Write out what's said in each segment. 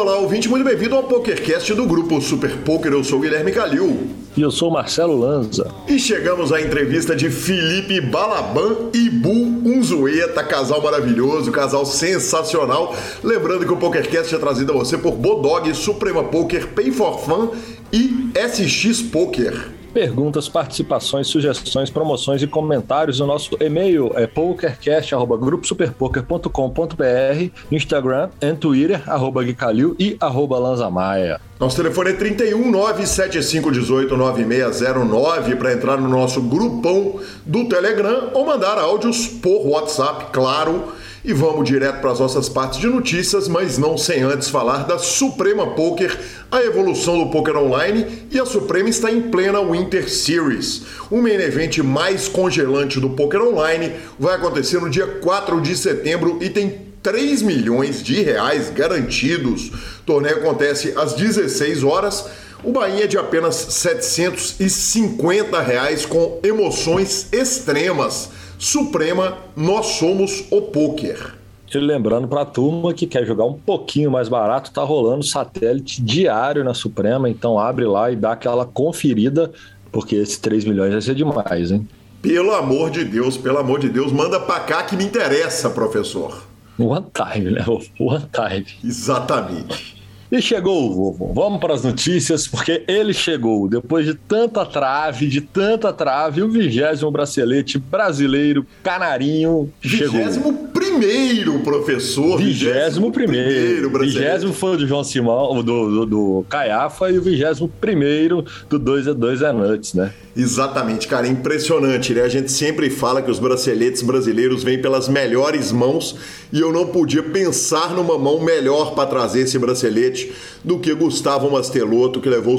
Olá, ouvinte, muito bem-vindo ao PokerCast do grupo Super Poker. Eu sou o Guilherme Calil. E eu sou o Marcelo Lanza. E chegamos à entrevista de Felipe Balaban e Bu Unzueta, casal maravilhoso, casal sensacional. Lembrando que o PokerCast é trazido a você por Bodog, Suprema Poker, Pay for Fun e SX Poker perguntas, participações, sugestões, promoções e comentários. O nosso e-mail é pokercast.gruposuperpoker.com.br, Instagram e Twitter, arroba Guicalil e arroba Lanzamaia. Nosso telefone é 31 97518 9609 para entrar no nosso grupão do Telegram ou mandar áudios por WhatsApp, claro e vamos direto para as nossas partes de notícias, mas não sem antes falar da Suprema Poker, a evolução do poker online e a Suprema está em plena Winter Series. O main event mais congelante do poker online vai acontecer no dia 4 de setembro e tem 3 milhões de reais garantidos. O torneio acontece às 16 horas. O Bahia é de apenas 750 reais com emoções extremas. Suprema, nós somos o poker. E lembrando para a turma que quer jogar um pouquinho mais barato, tá rolando satélite diário na Suprema, então abre lá e dá aquela conferida, porque esses 3 milhões vai ser demais, hein? Pelo amor de Deus, pelo amor de Deus, manda para cá que me interessa, professor. One time, né? One time. Exatamente. E chegou o vovô. Vamos para as notícias, porque ele chegou. Depois de tanta trave, de tanta trave, o vigésimo bracelete brasileiro, canarinho, chegou. Vigésimo primeiro, professor. Vigésimo primeiro. Vigésimo foi do João Simão, do, do, do Caiafa, e o vigésimo primeiro do 2 é 2 é Nuts, né? Exatamente, cara, é impressionante, né? A gente sempre fala que os braceletes brasileiros vêm pelas melhores mãos e eu não podia pensar numa mão melhor para trazer esse bracelete do que Gustavo Mastelotto, que levou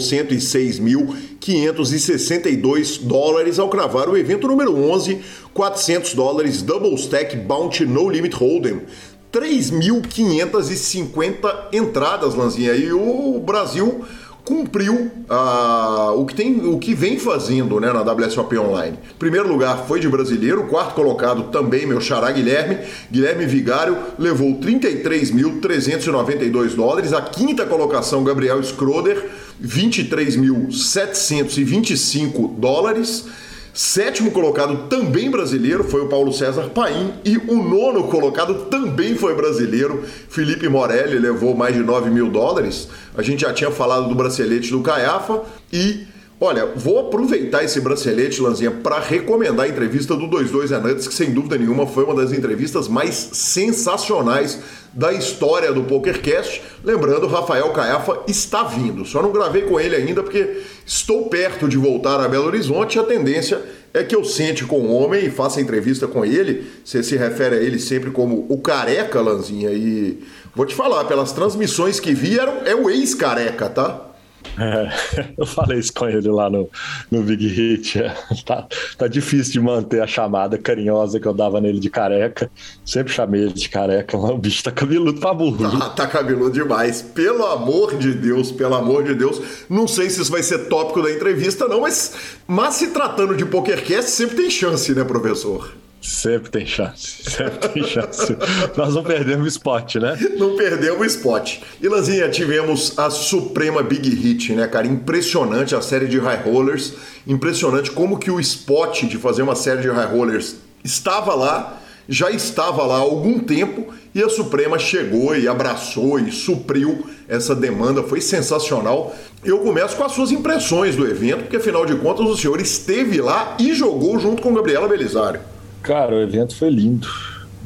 106.562 dólares ao cravar o evento número 11, 400 dólares Double Stack Bounty No Limit Hold'em. 3.550 entradas, Lanzinha, e o Brasil cumpriu uh, o, que tem, o que vem fazendo né, na WSOP Online. Primeiro lugar foi de brasileiro, quarto colocado também meu xará Guilherme. Guilherme Vigário levou 33.392 dólares. A quinta colocação, Gabriel Schroeder, 23.725 dólares. Sétimo colocado também brasileiro foi o Paulo César Paim e o nono colocado também foi brasileiro, Felipe Morelli, levou mais de 9 mil dólares. A gente já tinha falado do bracelete do Caiafa e Olha, vou aproveitar esse bracelete, Lanzinha, para recomendar a entrevista do 22 Anuts, que sem dúvida nenhuma foi uma das entrevistas mais sensacionais da história do PokerCast. Lembrando, Rafael Caiafa está vindo. Só não gravei com ele ainda porque estou perto de voltar a Belo Horizonte a tendência é que eu sente com o homem e faça entrevista com ele. Você se refere a ele sempre como o careca, Lanzinha. E vou te falar, pelas transmissões que vi, é o ex-careca, tá? É, eu falei isso com ele lá no, no Big Hit. É, tá, tá difícil de manter a chamada carinhosa que eu dava nele de careca. Sempre chamei ele de careca, mas o bicho tá cabeludo pra burro. Tá, tá cabeludo demais. Pelo amor de Deus, pelo amor de Deus. Não sei se isso vai ser tópico da entrevista, não, mas, mas se tratando de PokerCast, sempre tem chance, né, professor? Sempre tem chance, sempre tem chance. Nós não perdemos o spot, né? Não perdemos o spot. E Lanzinha, tivemos a suprema Big Hit, né, cara? Impressionante a série de high rollers. Impressionante como que o spot de fazer uma série de high rollers estava lá, já estava lá há algum tempo e a Suprema chegou e abraçou e supriu essa demanda. Foi sensacional. Eu começo com as suas impressões do evento, porque afinal de contas o senhor esteve lá e jogou junto com Gabriela Belisário. Cara, o evento foi lindo.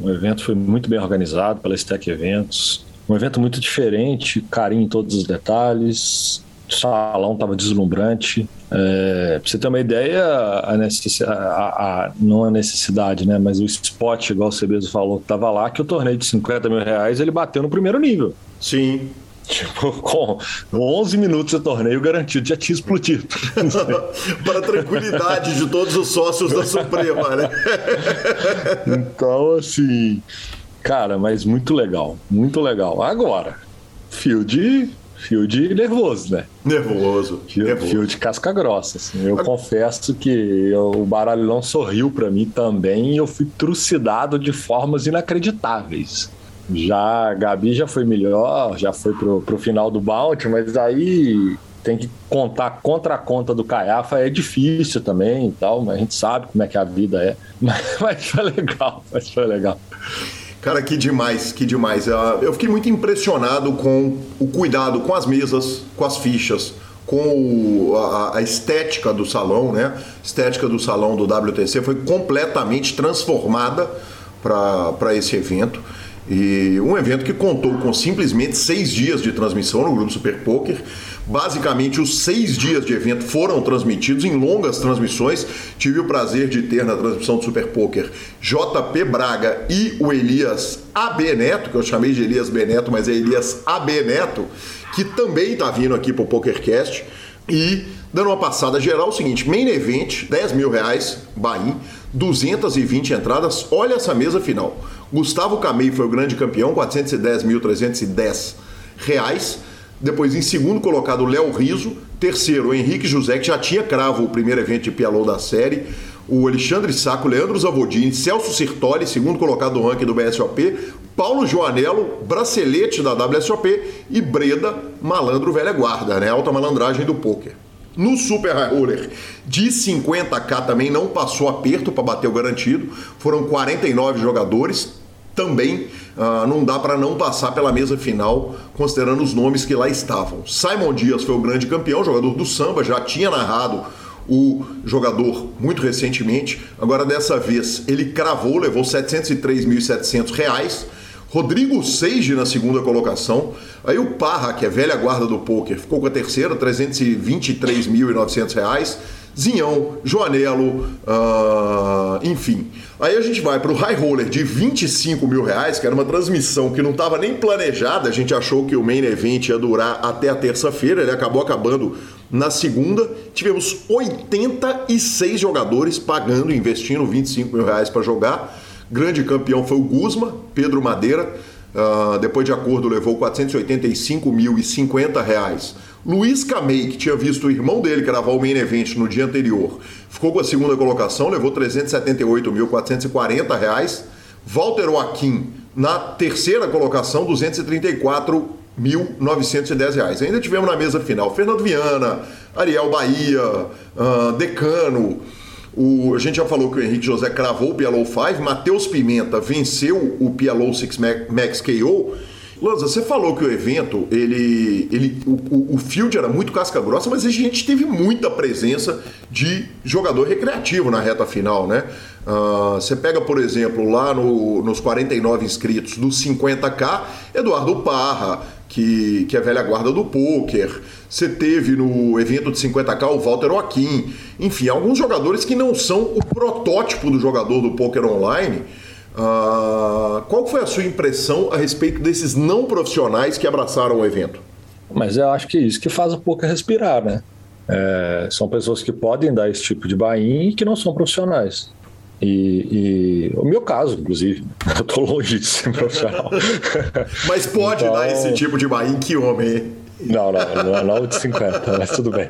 O evento foi muito bem organizado pela Stack Eventos. Um evento muito diferente, carinho em todos os detalhes. O salão estava deslumbrante. É, pra você ter uma ideia, a a, a, não a necessidade, né? Mas o spot, igual o Cebeso falou, que estava lá, que o torneio de 50 mil reais ele bateu no primeiro nível. Sim. Tipo, com 11 minutos de torneio garantido, já tinha explodido. Para a tranquilidade de todos os sócios da Suprema, né? então, assim, cara, mas muito legal, muito legal. Agora, field, field nervoso, né? Nervoso. Field, nervoso. field casca grossa. Assim. Eu confesso que eu, o baralho não sorriu para mim também e eu fui trucidado de formas inacreditáveis. Já a Gabi já foi melhor, já foi pro, pro final do bounty, mas aí tem que contar contra a conta do Caiafa é difícil também e tal, mas a gente sabe como é que a vida é. Mas, mas foi legal, mas foi legal. Cara, que demais, que demais. Eu fiquei muito impressionado com o cuidado com as mesas, com as fichas, com a, a, estética do salão, né? A estética do salão do WTC foi completamente transformada para esse evento. E um evento que contou com simplesmente seis dias de transmissão no Grupo Super Poker. Basicamente, os seis dias de evento foram transmitidos em longas transmissões. Tive o prazer de ter na transmissão do Super Poker JP Braga e o Elias AB Neto, que eu chamei de Elias B Neto, mas é Elias AB Neto, que também está vindo aqui para o PokerCast. E dando uma passada geral, é o seguinte: main event, 10 mil reais, Bahia, 220 entradas. Olha essa mesa final. Gustavo Camei foi o grande campeão, 410.310 reais. Depois, em segundo colocado, Léo Riso. Terceiro, Henrique José, que já tinha cravo o primeiro evento de Pialô da série. O Alexandre Saco, Leandro Zavodini, Celso Sirtoli, segundo colocado do ranking do BSOP. Paulo Joanello, bracelete da WSOP. E Breda, malandro velha guarda, né? Alta malandragem do poker. No Super High Roller de 50k também não passou aperto para bater o garantido. Foram 49 jogadores, também uh, não dá para não passar pela mesa final, considerando os nomes que lá estavam. Simon Dias foi o grande campeão, jogador do samba, já tinha narrado o jogador muito recentemente. Agora, dessa vez, ele cravou, levou 703.700 reais. Rodrigo Seige na segunda colocação. Aí o Parra, que é velha guarda do poker, ficou com a terceira, 323.900 reais. Zinhão, Joanelo, uh, enfim. Aí a gente vai para o High Roller de 25 mil reais, que era uma transmissão que não estava nem planejada. A gente achou que o main event ia durar até a terça-feira, ele acabou acabando na segunda. Tivemos 86 jogadores pagando, investindo 25 mil reais para jogar. Grande campeão foi o Guzma, Pedro Madeira. Uh, depois de acordo, levou 485.050 reais. Luiz Camei, que tinha visto o irmão dele gravar o main event no dia anterior, ficou com a segunda colocação, levou 378.440 reais. Walter Joaquim, na terceira colocação, 234.910 reais. Ainda tivemos na mesa final Fernando Viana, Ariel Bahia, uh, Decano. O, a gente já falou que o Henrique José cravou o PLO 5, Matheus Pimenta venceu o PLO 6 Max KO Lanza, você falou que o evento, ele, ele, o, o field era muito casca grossa, mas a gente teve muita presença de jogador recreativo na reta final, né? Uh, você pega, por exemplo, lá no, nos 49 inscritos do 50K, Eduardo Parra, que, que é velha guarda do poker. Você teve no evento de 50K o Walter Joaquim. Enfim, alguns jogadores que não são o protótipo do jogador do poker online, Uh, qual foi a sua impressão a respeito desses não profissionais que abraçaram o evento? Mas eu acho que é isso que faz o poker respirar, né? É, são pessoas que podem dar esse tipo de bain e que não são profissionais. E, e, o meu caso, inclusive, eu tô longe de ser profissional. Mas pode então... dar esse tipo de bain, que homem? Não, não, não, não de 50, mas tudo bem.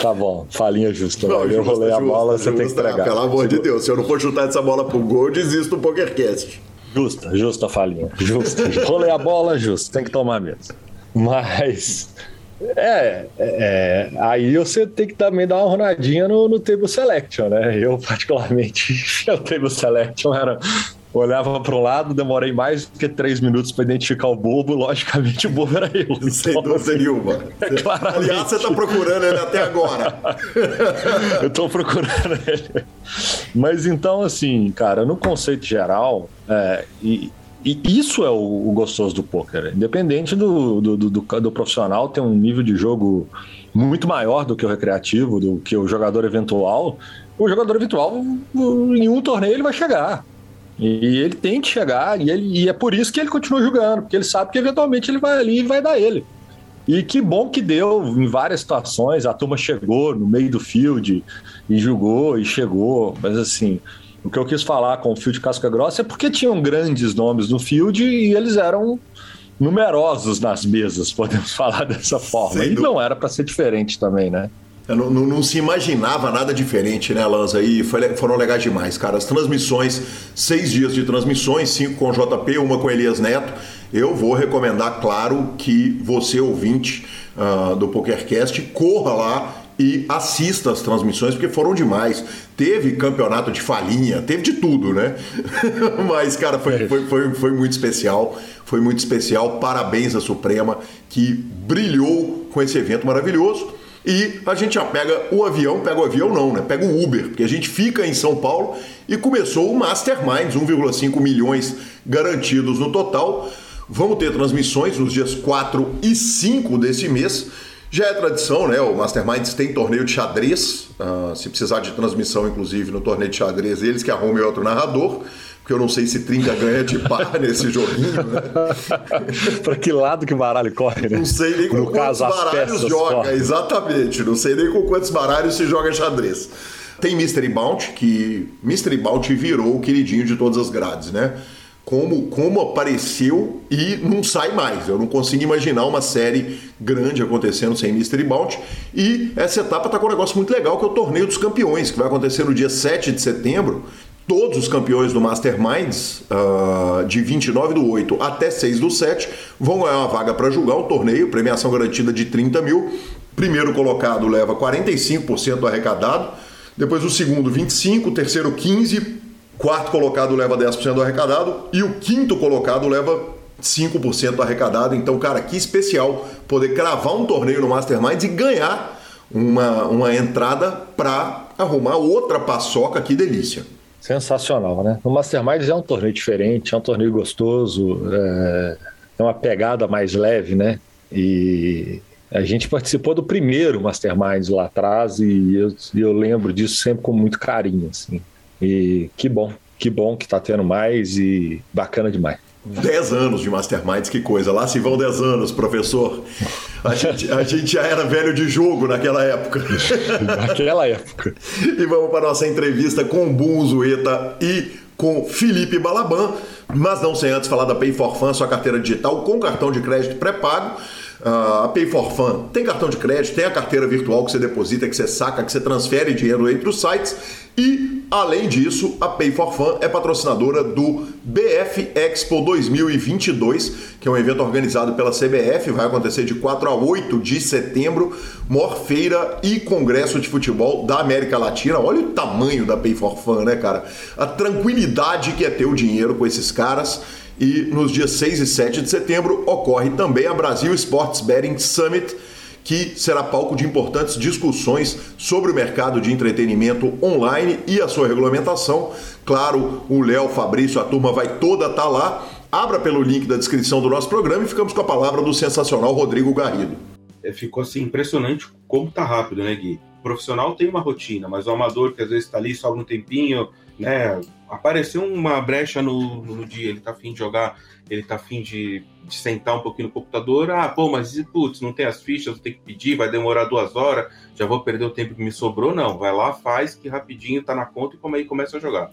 Tá bom, falinha justa. Não, eu rolei a bola, justa, você tem que entregar. Pelo amor de Deus, se eu não for chutar essa bola pro gol, eu desisto do PokerCast. Justa, justa a falinha. Justa. rolei a bola, justo. Tem que tomar mesmo. Mas. É, é, é, aí você tem que também dar uma ronadinha no, no table selection, né? Eu, particularmente, o table selection era olhava para o lado, demorei mais do que três minutos para identificar o bobo, logicamente o bobo era eu. Sem então, dúvida nenhuma. É, Aliás, você está procurando ele até agora. eu estou procurando ele. Mas então, assim, cara, no conceito geral, é, e, e isso é o, o, gostoso do poker. Independente do, do, do, do profissional ter um nível de jogo muito maior do que o recreativo, do que o jogador eventual, o jogador eventual, em um torneio, ele vai chegar. E ele tem que chegar, e, ele, e é por isso que ele continua jogando, porque ele sabe que eventualmente ele vai ali e vai dar ele. E que bom que deu em várias situações, a turma chegou no meio do field e jogou e chegou, mas assim, o que eu quis falar com o field casca grossa é porque tinham grandes nomes no field e eles eram numerosos nas mesas, podemos falar dessa forma. E não era para ser diferente também, né? Não, não, não, se imaginava nada diferente, né, Lanza? E foi, foram legais demais, cara. As transmissões, seis dias de transmissões, cinco com JP, uma com Elias Neto. eu vou recomendar, claro, que você, ouvinte uh, do PokerCast, corra lá e assista as transmissões, porque foram demais. Teve campeonato de falinha, teve de tudo, né? Mas, cara, foi, foi, foi, foi muito especial. Foi muito especial. Parabéns à Suprema, que brilhou com esse evento maravilhoso. E a gente já pega o avião, pega o avião não, né? Pega o Uber, porque a gente fica em São Paulo e começou o Masterminds, 1,5 milhões garantidos no total. Vamos ter transmissões nos dias 4 e 5 desse mês. Já é tradição, né? O Masterminds tem torneio de xadrez. Uh, se precisar de transmissão, inclusive, no torneio de xadrez, eles que arrumem outro narrador porque eu não sei se Trinca ganha de par nesse joguinho, né? Para que lado que o baralho corre, né? Não sei nem com no quantos caso, baralhos joga, correm. exatamente. Não sei nem com quantos baralhos se joga xadrez. Tem Mystery Bounty, que Mystery Bounty virou o queridinho de todas as grades, né? Como, como apareceu e não sai mais. Eu não consigo imaginar uma série grande acontecendo sem Mystery Bounty. E essa etapa está com um negócio muito legal, que é o Torneio dos Campeões, que vai acontecer no dia 7 de setembro todos os campeões do Masterminds, uh, de 29 do 8 até 6 do 7, vão ganhar uma vaga para julgar o torneio, premiação garantida de 30 mil. Primeiro colocado leva 45% do arrecadado, depois o segundo 25%, o terceiro 15%, quarto colocado leva 10% do arrecadado e o quinto colocado leva 5% do arrecadado. Então, cara, que especial poder cravar um torneio no Masterminds e ganhar uma, uma entrada para arrumar outra paçoca, que delícia. Sensacional, né? O Masterminds é um torneio diferente, é um torneio gostoso, é, é uma pegada mais leve, né? E a gente participou do primeiro Masterminds lá atrás e eu, eu lembro disso sempre com muito carinho, assim. E que bom, que bom que tá tendo mais e bacana demais. 10 anos de Masterminds, que coisa. Lá se vão 10 anos, professor. A gente, a gente já era velho de jogo naquela época. naquela época. E vamos para a nossa entrevista com Bum Zueta e com Felipe Balaban. Mas não sem antes falar da Pay for Fun, sua carteira digital com cartão de crédito pré-pago. Uh, a Pay for Fun tem cartão de crédito, tem a carteira virtual que você deposita, que você saca, que você transfere dinheiro entre os sites e, além disso, a Pay for Fun é patrocinadora do BF Expo 2022, que é um evento organizado pela CBF, vai acontecer de 4 a 8 de setembro, maior feira e congresso de futebol da América Latina. Olha o tamanho da Pay for Fun, né, cara? A tranquilidade que é ter o dinheiro com esses caras. E nos dias 6 e 7 de setembro ocorre também a Brasil Sports Betting Summit que será palco de importantes discussões sobre o mercado de entretenimento online e a sua regulamentação. Claro, o Léo, Fabrício, a turma vai toda estar tá lá. Abra pelo link da descrição do nosso programa e ficamos com a palavra do sensacional Rodrigo Garrido. É, ficou assim impressionante como tá rápido, né, Gui? O profissional tem uma rotina, mas o amador que às vezes está ali só um tempinho, né? Apareceu uma brecha no, no dia, ele tá afim de jogar, ele tá afim de, de sentar um pouquinho no computador. Ah, pô, mas putz, não tem as fichas, ter que pedir, vai demorar duas horas, já vou perder o tempo que me sobrou. Não, vai lá, faz, que rapidinho tá na conta e como aí começa a jogar.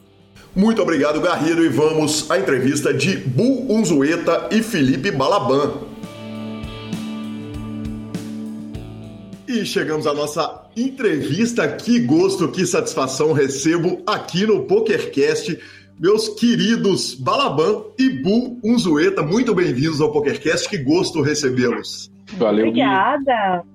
Muito obrigado, Garrido, e vamos à entrevista de Bu Unzueta e Felipe Balaban. E chegamos à nossa entrevista. Que gosto, que satisfação recebo aqui no PokerCast. Meus queridos Balaban e Bu Unzueta, muito bem-vindos ao PokerCast. Que gosto recebê-los. Valeu, Obrigada.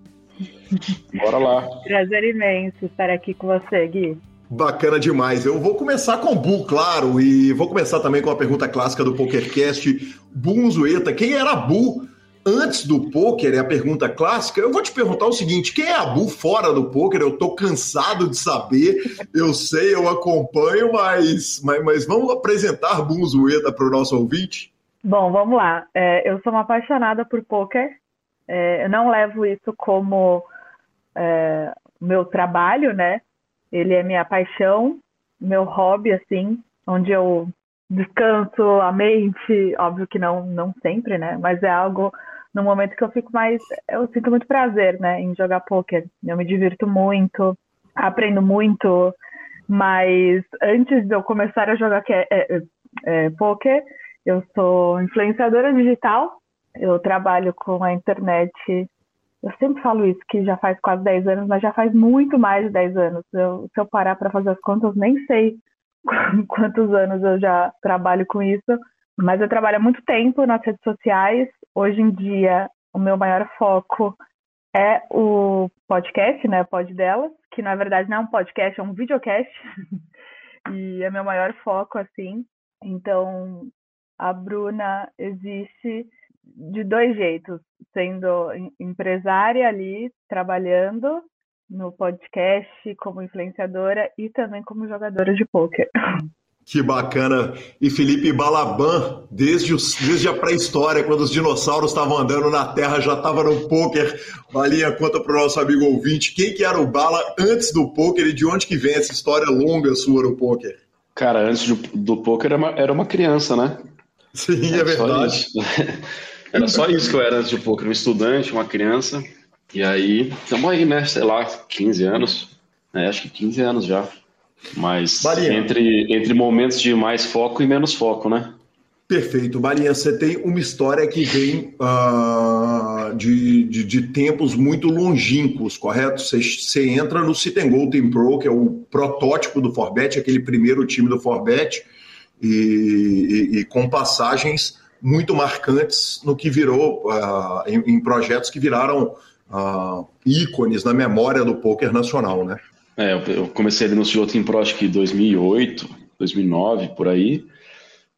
Gui. Bora lá. Prazer imenso estar aqui com você, Gui. Bacana demais. Eu vou começar com o Bu, claro, e vou começar também com a pergunta clássica do PokerCast. Bu Unzueta, quem era Bu antes do poker, é a pergunta clássica. Eu vou te perguntar o seguinte: quem é a Bu fora do poker? Eu tô cansado de saber, eu sei, eu acompanho, mas, mas, mas vamos apresentar Bu Zueda para o nosso ouvinte? Bom, vamos lá. É, eu sou uma apaixonada por poker. É, eu não levo isso como é, meu trabalho, né? Ele é minha paixão, meu hobby, assim, onde eu descanso a mente, óbvio que não, não sempre, né? Mas é algo no momento que eu fico mais. Eu sinto muito prazer, né, em jogar poker. Eu me divirto muito, aprendo muito, mas antes de eu começar a jogar é, é, é, poker, eu sou influenciadora digital, eu trabalho com a internet. Eu sempre falo isso, que já faz quase 10 anos, mas já faz muito mais de 10 anos. Eu, se eu parar para fazer as contas, nem sei quantos anos eu já trabalho com isso, Mas eu trabalho há muito tempo nas redes sociais. Hoje em dia, o meu maior foco é o podcast, né? Pod delas, que na verdade não é um podcast, é um videocast. e é meu maior foco, assim. Então, a Bruna existe de dois jeitos, sendo empresária ali, trabalhando no podcast como influenciadora e também como jogadora de pôquer. Que bacana. E Felipe Balaban, desde, os, desde a pré-história, quando os dinossauros estavam andando na Terra, já estava no pôquer. Balinha, conta para o nosso amigo ouvinte, quem que era o Bala antes do pôquer e de onde que vem essa história longa sua no pôquer? Cara, antes do, do pôquer era uma, era uma criança, né? Sim, é, é verdade. Só era só isso que eu era antes do pôquer, um estudante, uma criança. E aí, estamos aí, né? Sei lá, 15 anos. É, acho que 15 anos já. Mas entre, entre momentos de mais foco e menos foco, né? Perfeito. Barinha, você tem uma história que vem uh, de, de, de, tempos muito longínquos, correto? Você, você entra no Citengol Team Pro, que é o protótipo do Forbet, aquele primeiro time do Forbet, e, e, e com passagens muito marcantes no que virou, uh, em, em, projetos que viraram uh, ícones na memória do poker nacional, né? É, eu comecei ali no CEO Team Pro acho que 2008, 2009, por aí.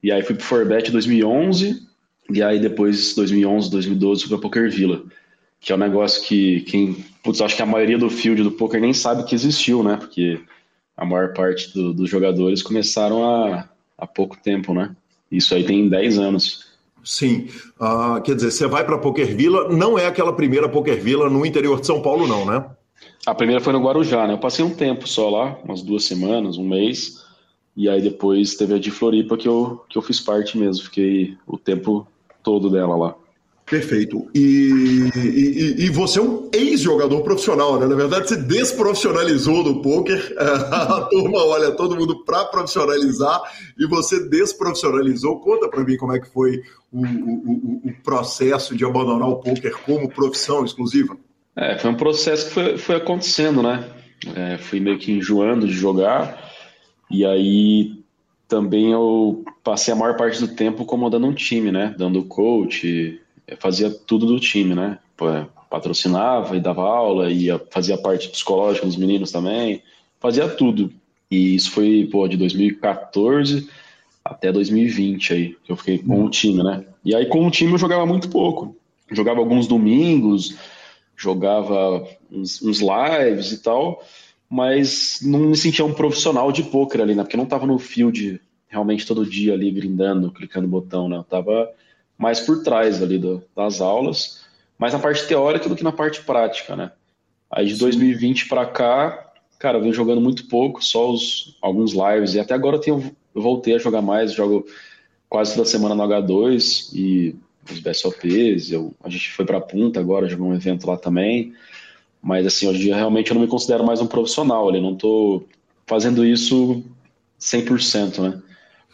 E aí fui pro Forbet 2011, e aí depois 2011, 2012 fui pra Poker Villa, que é um negócio que quem, putz, acho que a maioria do field do poker nem sabe que existiu, né? Porque a maior parte do, dos jogadores começaram há, há pouco tempo, né? Isso aí tem 10 anos. Sim, uh, quer dizer, você vai para Poker Villa, não é aquela primeira Poker Villa no interior de São Paulo, não, né? A primeira foi no Guarujá, né? Eu passei um tempo só lá, umas duas semanas, um mês. E aí depois teve a de Floripa que eu, que eu fiz parte mesmo. Fiquei o tempo todo dela lá. Perfeito. E, e, e, você é um ex-jogador profissional, né? Na verdade, você desprofissionalizou do poker. A turma olha todo mundo para profissionalizar e você desprofissionalizou. Conta para mim como é que foi o, o, o processo de abandonar o poker como profissão exclusiva. É, foi um processo que foi, foi acontecendo, né? É, fui meio que enjoando de jogar, e aí também eu passei a maior parte do tempo comandando um time, né? Dando coach, fazia tudo do time, né? Patrocinava e dava aula, e fazia parte psicológica dos meninos também, fazia tudo. E isso foi, pô, de 2014 até 2020 aí, que eu fiquei com o time, né? E aí com o time eu jogava muito pouco. Jogava alguns domingos, jogava uns, uns, lives e tal, mas não me sentia um profissional de poker ali, né? Porque não tava no field realmente todo dia ali grindando, clicando botão, né? Eu tava mais por trás ali do, das aulas, mais na parte teórica do que na parte prática, né? Aí de 2020 para cá, cara, eu venho jogando muito pouco, só os, alguns lives, e até agora eu, tenho, eu voltei a jogar mais, jogo quase toda semana no H2 e os BSOPs, eu, a gente foi para Punta agora, jogou um evento lá também, mas assim, hoje em dia realmente eu não me considero mais um profissional, eu não estou fazendo isso 100%, né?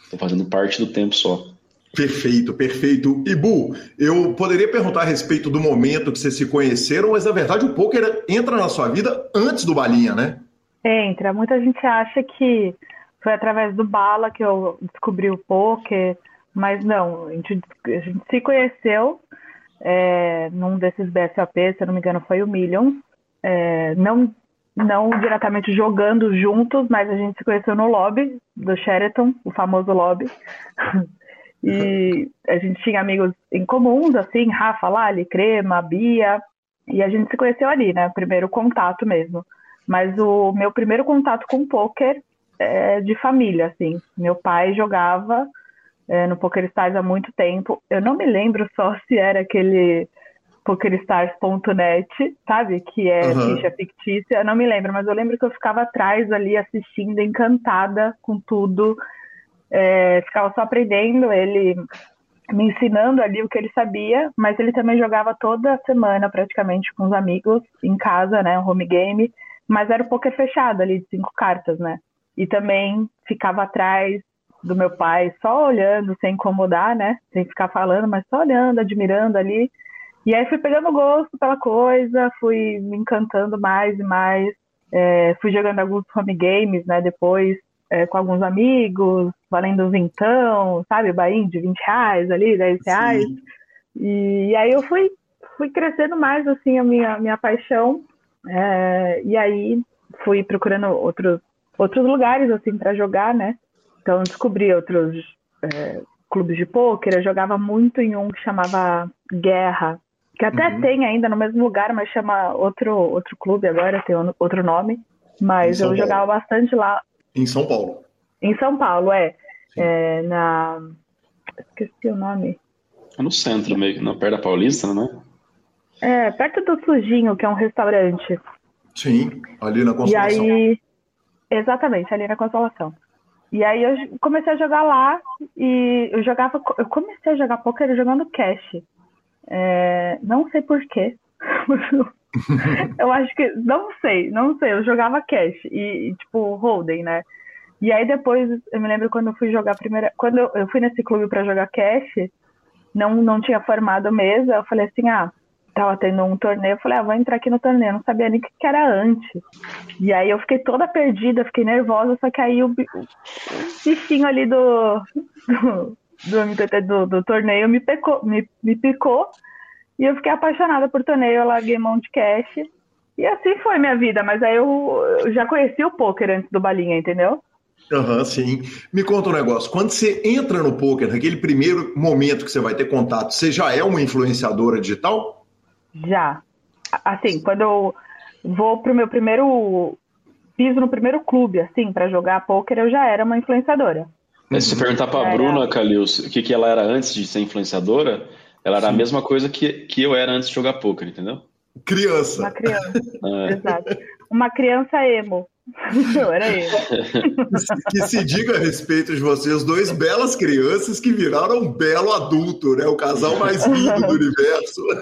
Estou fazendo parte do tempo só. Perfeito, perfeito. Ibu, eu poderia perguntar a respeito do momento que vocês se conheceram, mas na verdade o poker entra na sua vida antes do Balinha, né? Entra. Muita gente acha que foi através do Bala que eu descobri o poker, mas não, a gente, a gente se conheceu é, num desses BSAP, se eu não me engano, foi o Millions. É, não, não diretamente jogando juntos, mas a gente se conheceu no lobby do Sheraton, o famoso lobby. e a gente tinha amigos em comuns, assim, Rafa, Lali, Crema, Bia, e a gente se conheceu ali, né? Primeiro contato mesmo. Mas o meu primeiro contato com poker é de família, assim. Meu pai jogava é, no PokerStars há muito tempo. Eu não me lembro só se era aquele PokerStars.net, sabe? Que é uhum. ficha fictícia. Eu não me lembro, mas eu lembro que eu ficava atrás ali assistindo, encantada com tudo. É, ficava só aprendendo, ele me ensinando ali o que ele sabia, mas ele também jogava toda semana praticamente com os amigos em casa, né? Um home game. Mas era o poker fechado ali, de cinco cartas, né? E também ficava atrás, do meu pai, só olhando, sem incomodar, né? Sem ficar falando, mas só olhando, admirando ali. E aí fui pegando gosto pela coisa, fui me encantando mais e mais. É, fui jogando alguns home games, né? Depois é, com alguns amigos, valendo vintão, sabe? Bainho de 20 reais ali, 10 reais. E, e, aí eu fui, fui crescendo mais, assim, a minha, minha paixão. É, e aí fui procurando outros, outros lugares, assim, para jogar, né? Então descobri outros é, clubes de pôquer. Eu jogava muito em um que chamava Guerra, que até uhum. tem ainda no mesmo lugar, mas chama outro, outro clube agora, tem outro nome. Mas eu Paulo. jogava bastante lá. Em São Paulo. Em São Paulo, é. é na. Esqueci o nome. É no centro, meio na perto da Paulista, né? É, perto do Sujinho, que é um restaurante. Sim, ali na Consolação. E aí, exatamente, ali na Consolação. E aí eu comecei a jogar lá e eu jogava, eu comecei a jogar poker jogando cash. É, não sei porquê. eu acho que. Não sei, não sei. Eu jogava cash e, e, tipo, holding, né? E aí depois, eu me lembro quando eu fui jogar a primeira. Quando eu, eu fui nesse clube para jogar cash, não, não tinha formado mesa, eu falei assim, ah, tava tendo um torneio, eu falei, ah, vou entrar aqui no torneio, eu não sabia nem o que, que era antes. E aí eu fiquei toda perdida, fiquei nervosa, só que aí o, bichinho ali do, do, do do, do torneio me, pecou, me, me picou e eu fiquei apaixonada por torneio, eu larguei mão de cash. E assim foi minha vida, mas aí eu, eu já conheci o poker antes do balinha, entendeu? Aham, uhum, sim. Me conta um negócio. Quando você entra no poker, naquele primeiro momento que você vai ter contato, você já é uma influenciadora digital? Já. Assim, quando eu vou pro meu primeiro piso no primeiro clube, assim, para jogar poker, eu já era uma influenciadora. Mas se perguntar para a Bruna, Calils, o que, que ela era antes de ser influenciadora, ela era Sim. a mesma coisa que, que eu era antes de jogar poker, entendeu? Criança. Uma criança. É. Exato. Uma criança emo. Eu era. Que se diga a respeito de vocês, dois belas crianças que viraram um belo adulto, né? O casal mais lindo do universo.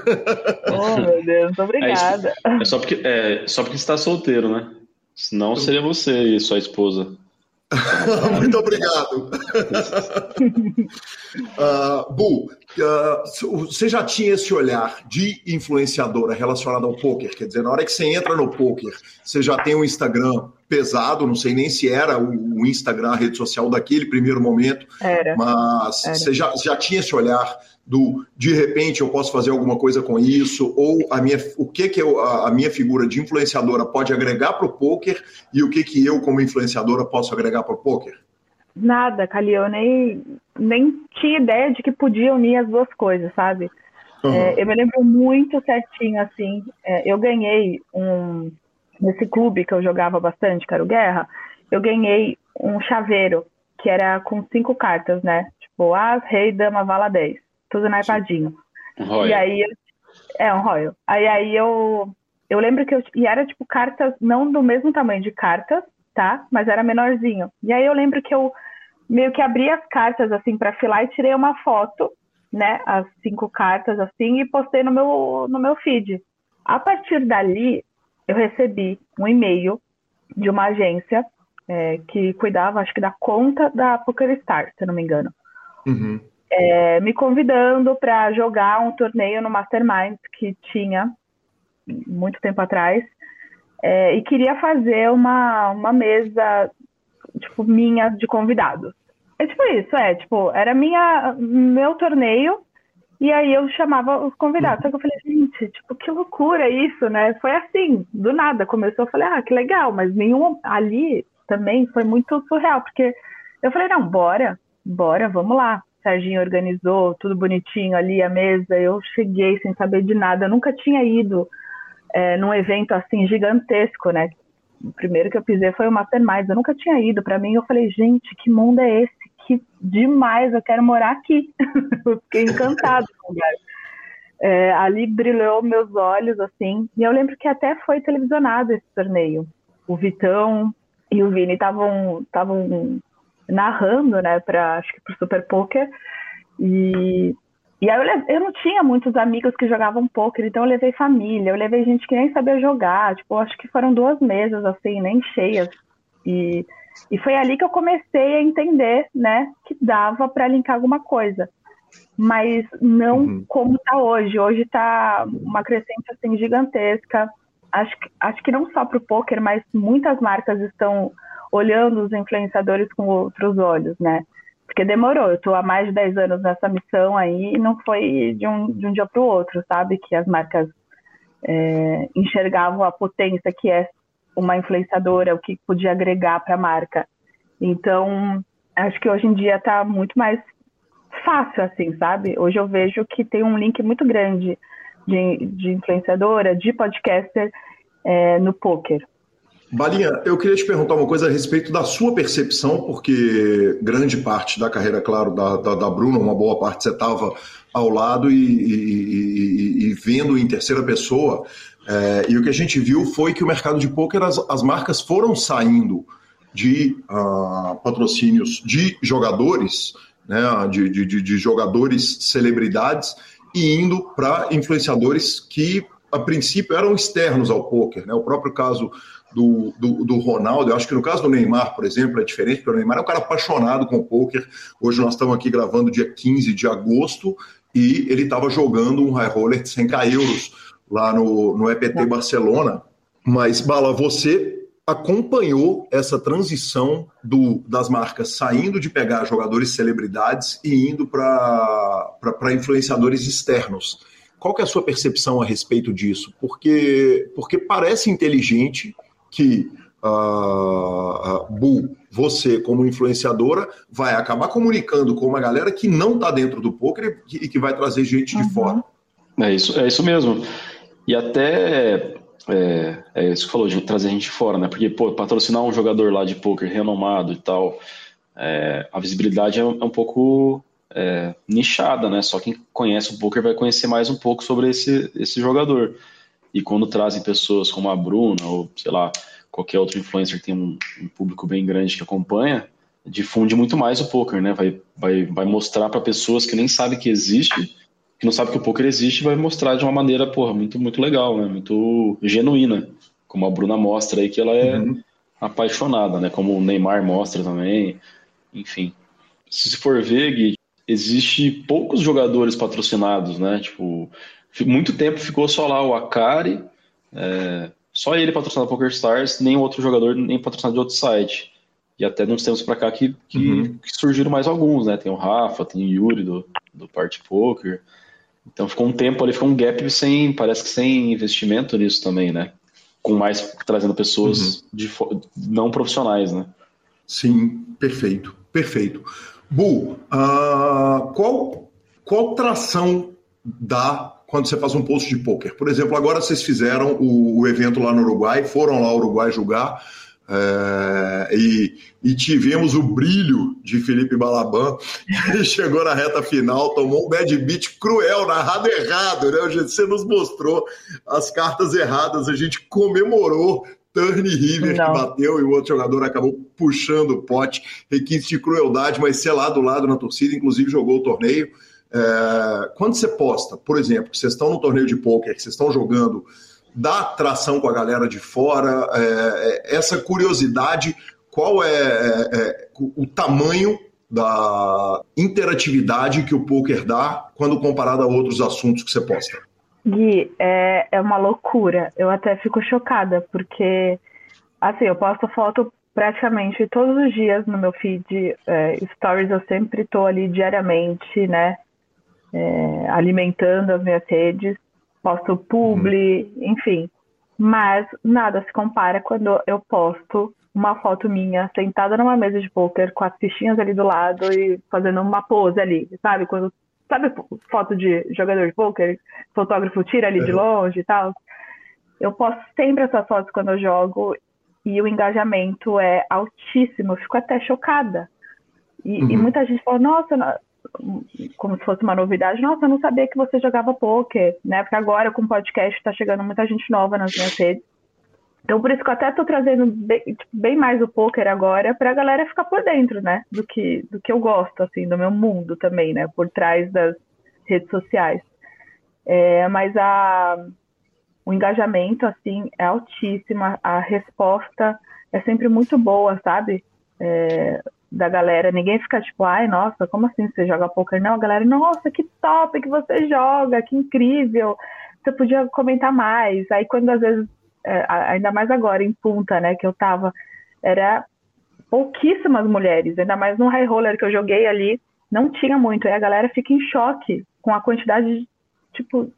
Oh, meu Deus, muito obrigada. É, é só porque, é, só porque você está solteiro, né? Senão seria você e sua esposa. Muito obrigado. uh, Bu, uh, você já tinha esse olhar de influenciadora relacionado ao poker? Quer dizer, na hora que você entra no poker, você já tem um Instagram pesado, não sei nem se era o, Instagram, a rede social daquele primeiro momento, era. mas era. você já, já tinha esse olhar do de repente eu posso fazer alguma coisa com isso ou a minha o que que eu, a, a minha figura de influenciadora pode agregar para o poker e o que que eu como influenciadora posso agregar para o poker nada Cali eu nem nem tinha ideia de que podia unir as duas coisas sabe uhum. é, eu me lembro muito certinho assim é, eu ganhei um nesse clube que eu jogava bastante que era o Guerra eu ganhei um chaveiro que era com cinco cartas né tipo as rei dama vala 10 tudo naipadinho. Um e aí, é um Royal. Aí, aí eu, eu lembro que eu, e era tipo cartas, não do mesmo tamanho de cartas, tá? Mas era menorzinho. E aí eu lembro que eu meio que abri as cartas assim para filar e tirei uma foto, né? As cinco cartas assim e postei no meu, no meu feed. A partir dali, eu recebi um e-mail de uma agência é, que cuidava, acho que da conta da PokerStar, se não me engano. Uhum é, me convidando para jogar um torneio no Mastermind que tinha muito tempo atrás é, e queria fazer uma, uma mesa tipo minha de convidados. É tipo isso, é tipo era minha meu torneio e aí eu chamava os convidados. Só que eu falei, gente, tipo, que loucura isso, né? Foi assim, do nada. Começou, eu falei, ah, que legal, mas nenhum ali também foi muito surreal, porque eu falei, não, bora, bora, vamos lá. Serginho organizou tudo bonitinho ali, a mesa. Eu cheguei sem saber de nada. Eu nunca tinha ido é, num evento assim gigantesco, né? O primeiro que eu pisei foi o Mastermind. Eu nunca tinha ido. Para mim, eu falei, gente, que mundo é esse? Que demais, eu quero morar aqui. eu fiquei encantada com o lugar. É, ali brilhou meus olhos, assim. E eu lembro que até foi televisionado esse torneio. O Vitão e o Vini estavam narrando, né, para acho que pro Super Poker. E e aí eu, eu, não tinha muitos amigos que jogavam poker, então eu levei família, eu levei gente que nem sabia jogar, tipo, acho que foram duas mesas assim, nem cheias. E, e foi ali que eu comecei a entender, né, que dava para linkar alguma coisa. Mas não uhum. como está hoje. Hoje está uma crescente assim gigantesca. Acho que, acho que não só para o poker, mas muitas marcas estão olhando os influenciadores com outros olhos, né? Porque demorou, eu estou há mais de 10 anos nessa missão aí e não foi de um, de um dia para o outro, sabe? Que as marcas é, enxergavam a potência que é uma influenciadora, o que podia agregar para a marca. Então, acho que hoje em dia está muito mais fácil, assim, sabe? Hoje eu vejo que tem um link muito grande de, de influenciadora, de podcaster é, no poker. Balinha, eu queria te perguntar uma coisa a respeito da sua percepção, porque grande parte da carreira, claro, da, da, da Bruna, uma boa parte você estava ao lado e, e, e, e, vendo em terceira pessoa. É, e o que a gente viu foi que o mercado de pôquer, as, as marcas foram saindo de uh, patrocínios de jogadores, né, de, de, de jogadores celebridades, e indo para influenciadores que, a princípio, eram externos ao poker. Né? O próprio caso do, do, do, Ronaldo. Eu acho que no caso do Neymar, por exemplo, é diferente, porque o Neymar é um cara apaixonado com o poker. Hoje nós estamos aqui gravando dia 15 de agosto e ele estava jogando um high roller de 100k euros lá no, no EPT Barcelona. Mas, Bala, você acompanhou essa transição do, das marcas saindo de pegar jogadores celebridades e indo para influenciadores externos. Qual que é a sua percepção a respeito disso? Porque, porque parece inteligente que uh, uh, Bu, você como influenciadora, vai acabar comunicando com uma galera que não está dentro do poker e que vai trazer gente uhum. de fora. É isso, é isso mesmo. E até é, é isso que falou, de trazer gente de fora, né? Porque, pô, patrocinar um jogador lá de poker renomado e tal, é, a visibilidade é, um é pouco é, nichada, né? Só quem conhece o poker vai conhecer mais um pouco sobre esse, esse jogador. E quando trazem pessoas como a Bruna, ou sei lá, qualquer outro influencer que tem um, um público bem grande que acompanha, difunde muito mais o poker, né? Vai, vai, vai mostrar para pessoas que nem sabem que existe, que não sabem que o poker existe, vai mostrar de uma maneira, porra, muito, muito legal, né? Muito genuína. Como a Bruna mostra aí que ela é uhum. apaixonada, né? Como o Neymar mostra também. Enfim. Se for ver, Gui, existe poucos jogadores patrocinados, né? Tipo, muito tempo ficou só lá o Akari, é, só ele patrocinado PokerStars, nem outro jogador, nem patrocinado de outro site. E até nos tempos para cá que, que, uhum. que, surgiram mais alguns, né? Tem o Rafa, tem o Yuri do, do Party Poker. Então ficou um tempo ali, ficou um gap sem, parece que sem investimento nisso também, né? Com mais trazendo pessoas uhum. de, não profissionais, né? Sim, perfeito, perfeito. Bu, uh, qual, qual tração dá quando você faz um post de poker. Por exemplo, agora vocês fizeram o, o evento lá no Uruguai, foram lá ao Uruguai julgar. É, e, e, tivemos o brilho de Felipe Balaban, que chegou na reta final, tomou um bad beat cruel, narrado errado, né? Você nos mostrou as cartas erradas, a gente comemorou Turn River Não. que bateu e o outro jogador acabou puxando o pote, requinte de crueldade, mas sei lá do lado na torcida, inclusive jogou o torneio. É, quando você posta, por exemplo, que vocês estão no torneio de pôquer, que vocês estão jogando, dá atração com a galera de fora, é, é essa curiosidade, qual é, é, é, o tamanho da interatividade que o poker dá quando comparado a outros assuntos que você posta? Gui, é, é uma loucura. Eu até fico chocada, porque assim, eu posto foto praticamente todos os dias no meu feed. É, stories eu sempre estou ali diariamente, né? É, alimentando as minhas redes, posto publi, uhum. enfim. Mas nada se compara quando eu posto uma foto minha sentada numa mesa de poker com as fichinhas ali do lado e fazendo uma pose ali, sabe? Quando sabe foto de jogador de poker, fotógrafo tira ali uhum. de longe e tal. Eu posto sempre essas fotos quando eu jogo e o engajamento é altíssimo. Eu fico até chocada. E, uhum. e muita gente fala, nossa, como se fosse uma novidade. Nossa, eu não sabia que você jogava poker, né? Porque agora com o podcast está chegando muita gente nova nas minhas redes. Então, por isso que eu até estou trazendo bem, tipo, bem, mais o poker agora para a galera ficar por dentro, né? Do que, do que eu gosto, assim, do meu mundo também, né? Por trás das redes sociais. É, mas a, o engajamento, assim, é altíssimo. A resposta é sempre muito boa, sabe? É, da galera, ninguém fica tipo, ai, nossa, como assim você joga poker? Não, a galera, nossa, que top que você joga, que incrível, você podia comentar mais. Aí quando às vezes, é, ainda mais agora em Punta, né, que eu tava, era pouquíssimas mulheres, ainda mais no high roller que eu joguei ali, não tinha muito. Aí a galera fica em choque com a quantidade, tipo,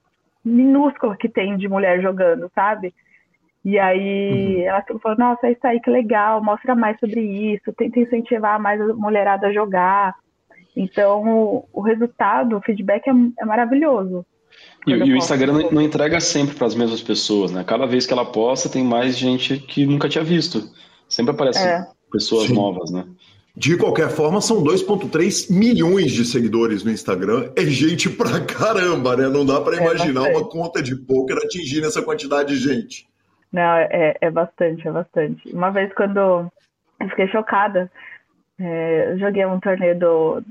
minúscula que tem de mulher jogando, sabe? E aí uhum. ela falou, nossa, é isso aí que legal, mostra mais sobre isso, tenta incentivar mais a mulherada a jogar. Então, o, o resultado, o feedback é, é maravilhoso. E, e o Instagram não, não entrega sempre para as mesmas pessoas, né? Cada vez que ela posta, tem mais gente que nunca tinha visto. Sempre aparecem é. pessoas Sim. novas, né? De qualquer forma, são 2,3 milhões de seguidores no Instagram. É gente pra caramba, né? Não dá para é imaginar uma conta de poker atingindo essa quantidade de gente. Não, é, é bastante, é bastante. Uma vez quando eu fiquei chocada, é, eu joguei um torneio do,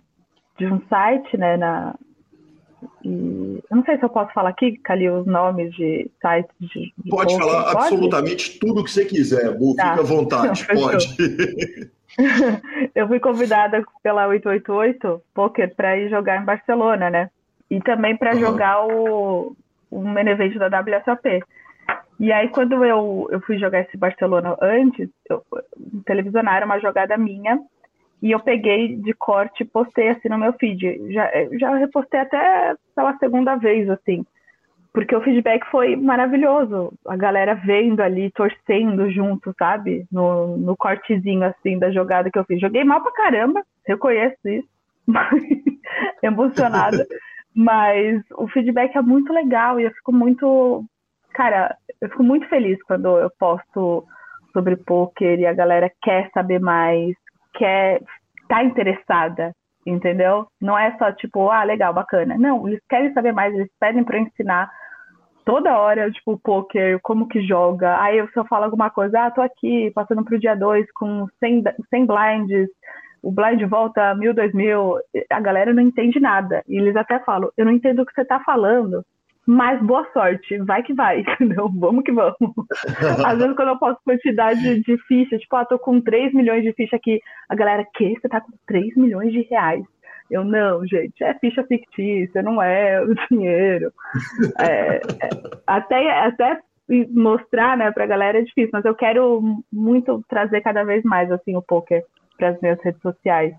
de um site, né, na, e eu não sei se eu posso falar aqui, Cali, os nomes de sites de. de pode falar pode? absolutamente tudo que você quiser, Bu, tá. fica à vontade, pode. eu fui convidada pela 888 Poker para ir jogar em Barcelona, né? E também para uhum. jogar o, o main event da WSOP. E aí, quando eu, eu fui jogar esse Barcelona antes, eu, televisionaram uma jogada minha e eu peguei de corte e postei assim no meu feed. Já, já repostei até pela segunda vez, assim. Porque o feedback foi maravilhoso. A galera vendo ali, torcendo junto, sabe? No, no cortezinho, assim, da jogada que eu fiz. Joguei mal pra caramba, reconheço isso. emocionada. Mas o feedback é muito legal e eu fico muito cara, eu fico muito feliz quando eu posto sobre poker e a galera quer saber mais, quer tá interessada, entendeu? Não é só tipo, ah, legal, bacana. Não, eles querem saber mais, eles pedem para ensinar toda hora, tipo, poker, como que joga. Aí eu só falo alguma coisa, ah, tô aqui passando pro dia 2 com 100, 100 blinds, o blind volta mil, dois mil, a galera não entende nada. E eles até falam, eu não entendo o que você tá falando, mas boa sorte, vai que vai, entendeu? Vamos que vamos. Às vezes, quando eu posto quantidade de fichas, tipo, ah, tô com 3 milhões de ficha aqui, a galera, que? Você tá com 3 milhões de reais? Eu, não, gente, é ficha fictícia, não é o dinheiro. É, é, até, até mostrar, né, pra galera é difícil, mas eu quero muito trazer cada vez mais, assim, o poker para as minhas redes sociais.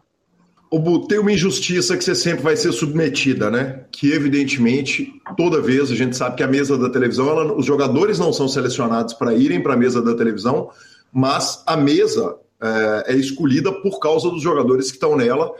Bu, tem uma injustiça que você sempre vai ser submetida, né? Que evidentemente, toda vez a gente sabe que a mesa da televisão, ela, os jogadores não são selecionados para irem para a mesa da televisão, mas a mesa é, é, escolhida por causa dos jogadores que estão nela.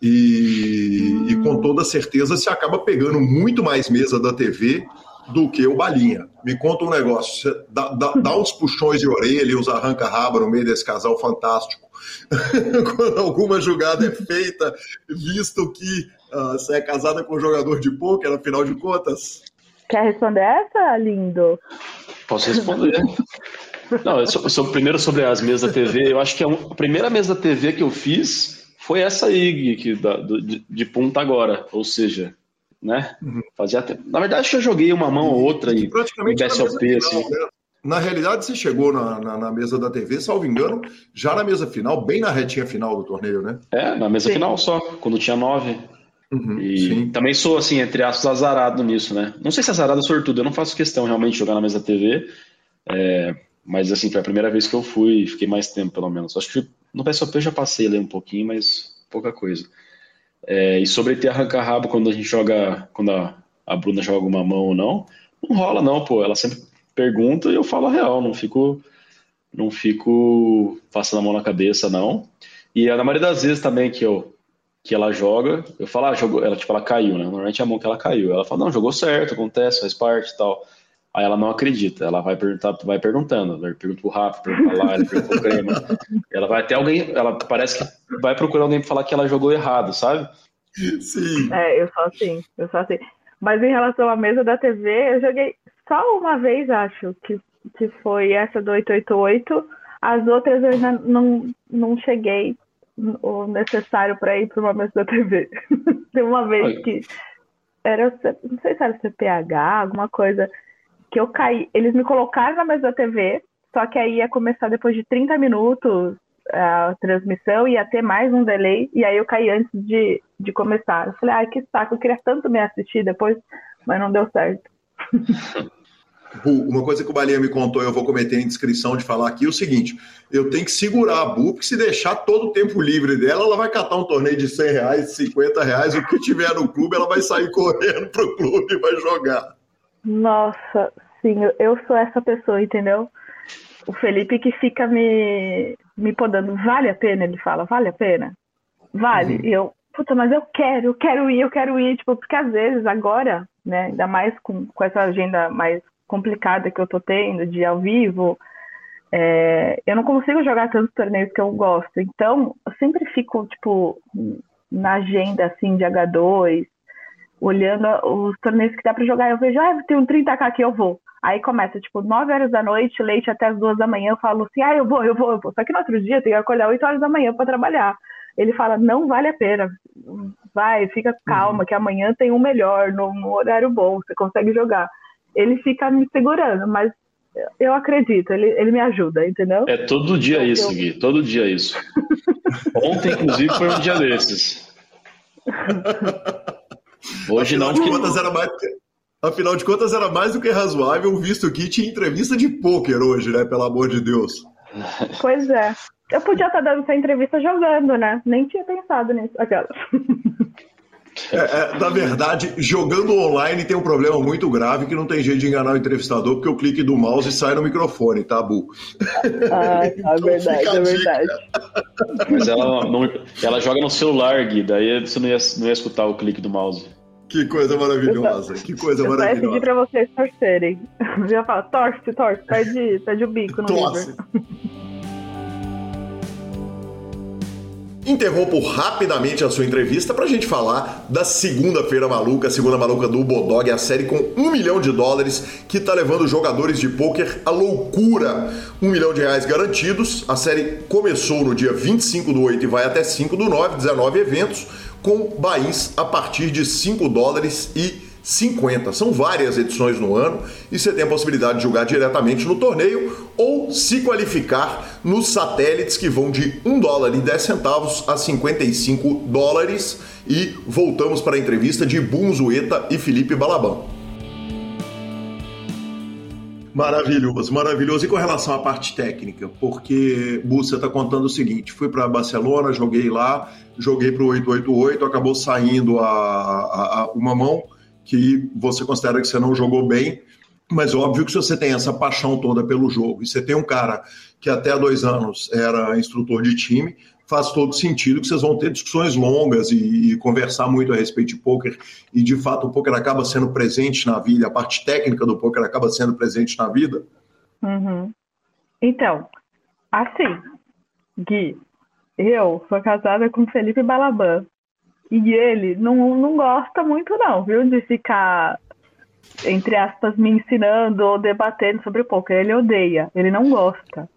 E, e com toda certeza se acaba pegando muito mais mesa da TV do que o Balinha. Me conta um negócio, dá, dá, dá uns puxões de orelha, uns arranca-raba no meio desse casal fantástico quando alguma jogada é feita, visto que uh, você é casada com um jogador de pôquer, afinal de contas? Quer responder essa, lindo? Posso responder. Não, eu sou, sou, primeiro sobre as mesas da TV. Eu acho que a, a primeira mesa da TV que eu fiz foi essa aí, que, da, do, de, de ponta agora. Ou seja, né? Uhum. Fazia até... Na verdade, eu joguei uma mão ou outra e, em BSOP, assim. Né? Na realidade, você chegou na, na, na, mesa da TV, salvo engano, já na mesa final, bem na retinha final do torneio, né? É, na mesa sim. final só, quando tinha nove. Uhum, e sim. também sou, assim, entre aspas, azarado nisso, né? Não sei se azarado ou sortudo, eu não faço questão realmente de jogar na mesa da TV, é, mas, assim, foi a primeira vez que eu fui, fiquei mais tempo, pelo menos. Acho que no PSOP eu já passei ali um pouquinho, mas pouca coisa. É, e sobre ter arrancar-rabo quando a gente joga, quando a, a Bruna joga alguma mão ou não, não rola não, pô, ela sempre pergunta e eu falo a real, não fico não fico passando a mão na cabeça, não. E na maioria das vezes também que eu que ela joga, eu falo, ah, jogou, ela tipo, ela caiu, né? Normalmente é a mão que ela caiu. Ela fala, não, jogou certo, acontece, faz parte e tal. Aí ela não acredita, ela vai perguntar, vai perguntando, ela pergunta pro Rafa, pergunta lá, ela pergunta pro Crema. Ela vai até alguém, ela parece que vai procurar alguém pra falar que ela jogou errado, sabe? Sim. É, eu sou assim, eu sou assim. Mas em relação à mesa da TV, eu joguei só uma vez, acho, que, que foi essa do 888. As outras eu ainda não, não cheguei o necessário para ir para uma mesa da TV. Tem uma vez que era, não sei se era CPH, alguma coisa, que eu caí. Eles me colocaram na mesa da TV, só que aí ia começar depois de 30 minutos a transmissão, ia ter mais um delay, e aí eu caí antes de, de começar. Eu falei, ai, que saco, eu queria tanto me assistir depois, mas não deu certo. Uma coisa que o Balinha me contou, eu vou cometer a indiscrição de falar aqui, é o seguinte: eu tenho que segurar a Bu, porque se deixar todo o tempo livre dela, ela vai catar um torneio de 100 reais, 50 reais, o que tiver no clube, ela vai sair correndo pro clube e vai jogar. Nossa, sim, eu sou essa pessoa, entendeu? O Felipe que fica me, me podando, vale a pena? Ele fala, vale a pena? Vale. Uhum. E eu, puta, mas eu quero, eu quero ir, eu quero ir, tipo, porque às vezes agora, né, ainda mais com, com essa agenda mais complicada que eu tô tendo de ao vivo, é, eu não consigo jogar tantos torneios que eu gosto. Então, eu sempre fico, tipo, na agenda, assim, de H2, olhando os torneios que dá para jogar. Eu vejo, ah, tem um 30k aqui, eu vou. Aí começa, tipo, 9 horas da noite, leite até as 2 da manhã. Eu falo assim, ah, eu vou, eu vou, eu vou. Só que no outro dia eu tenho que acordar 8 horas da manhã para trabalhar. Ele fala, não vale a pena. Vai, fica calma, uhum. que amanhã tem um melhor, no, no horário bom, você consegue jogar ele fica me segurando, mas eu acredito, ele, ele me ajuda, entendeu? É todo dia então, isso, eu... Gui, todo dia isso. Ontem, inclusive, foi um dia desses. Hoje afinal não. De contas, era mais, afinal de contas, era mais do que razoável, visto que tinha entrevista de pôquer hoje, né? Pelo amor de Deus. Pois é. Eu podia estar dando essa entrevista jogando, né? Nem tinha pensado nisso. Aquela. É, é, na verdade, jogando online tem um problema muito grave que não tem jeito de enganar o entrevistador, porque o clique do mouse sai no microfone, tá, Bu? Ah, é então verdade, é verdade. Mas ela, não, ela joga no celular, Gui, daí você não ia, não ia escutar o clique do mouse. Que coisa maravilhosa, que coisa eu maravilhosa. Eu pedir pra vocês torcerem. Eu já falo, torce, torce, pede, pede o bico no torce. livro. Interrompo rapidamente a sua entrevista para a gente falar da Segunda-feira Maluca, Segunda Maluca do Bodog, a série com um milhão de dólares que está levando jogadores de pôquer à loucura. Um milhão de reais garantidos. A série começou no dia 25 do 8 e vai até 5 do 9, 19 eventos, com bains a partir de 5 dólares e 50. São várias edições no ano e você tem a possibilidade de jogar diretamente no torneio ou se qualificar nos satélites que vão de 1 dólar e 10 centavos a 55 dólares. E voltamos para a entrevista de Bunzueta e Felipe Balabão. Maravilhoso, maravilhoso. E com relação à parte técnica, porque você está contando o seguinte: fui para Barcelona, joguei lá, joguei para o 888, acabou saindo a, a, a uma mão que você considera que você não jogou bem, mas óbvio que se você tem essa paixão toda pelo jogo e você tem um cara que até dois anos era instrutor de time, faz todo sentido que vocês vão ter discussões longas e, e conversar muito a respeito de poker e de fato o poker acaba sendo presente na vida, a parte técnica do poker acaba sendo presente na vida. Uhum. Então, assim, Gui, eu sou casada com Felipe Balaban. E ele não, não gosta muito, não, viu? De ficar, entre aspas, me ensinando ou debatendo sobre o poker. Ele odeia, ele não gosta.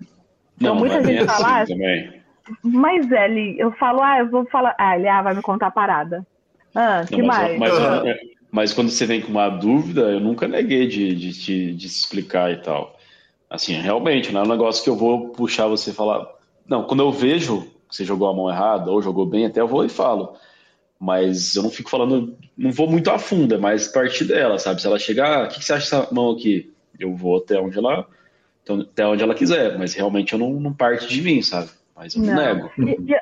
Então não, muita gente fala. Assim também. Mas ele, eu falo, ah, eu vou falar. Ah, ele ah, vai me contar a parada. Ah, que não, mais? Mas, mas, mas, quando você vem com uma dúvida, eu nunca neguei de, de, de, de explicar e tal. Assim, realmente, não é um negócio que eu vou puxar você e falar. Não, quando eu vejo que você jogou a mão errada ou jogou bem, até eu vou e falo. Mas eu não fico falando, não vou muito a fundo, é mais partir dela, sabe? Se ela chegar, ah, o que, que você acha dessa mão aqui? Eu vou até onde ela, até onde ela quiser, mas realmente eu não, não parte de mim, sabe? Mas eu não, nego. E,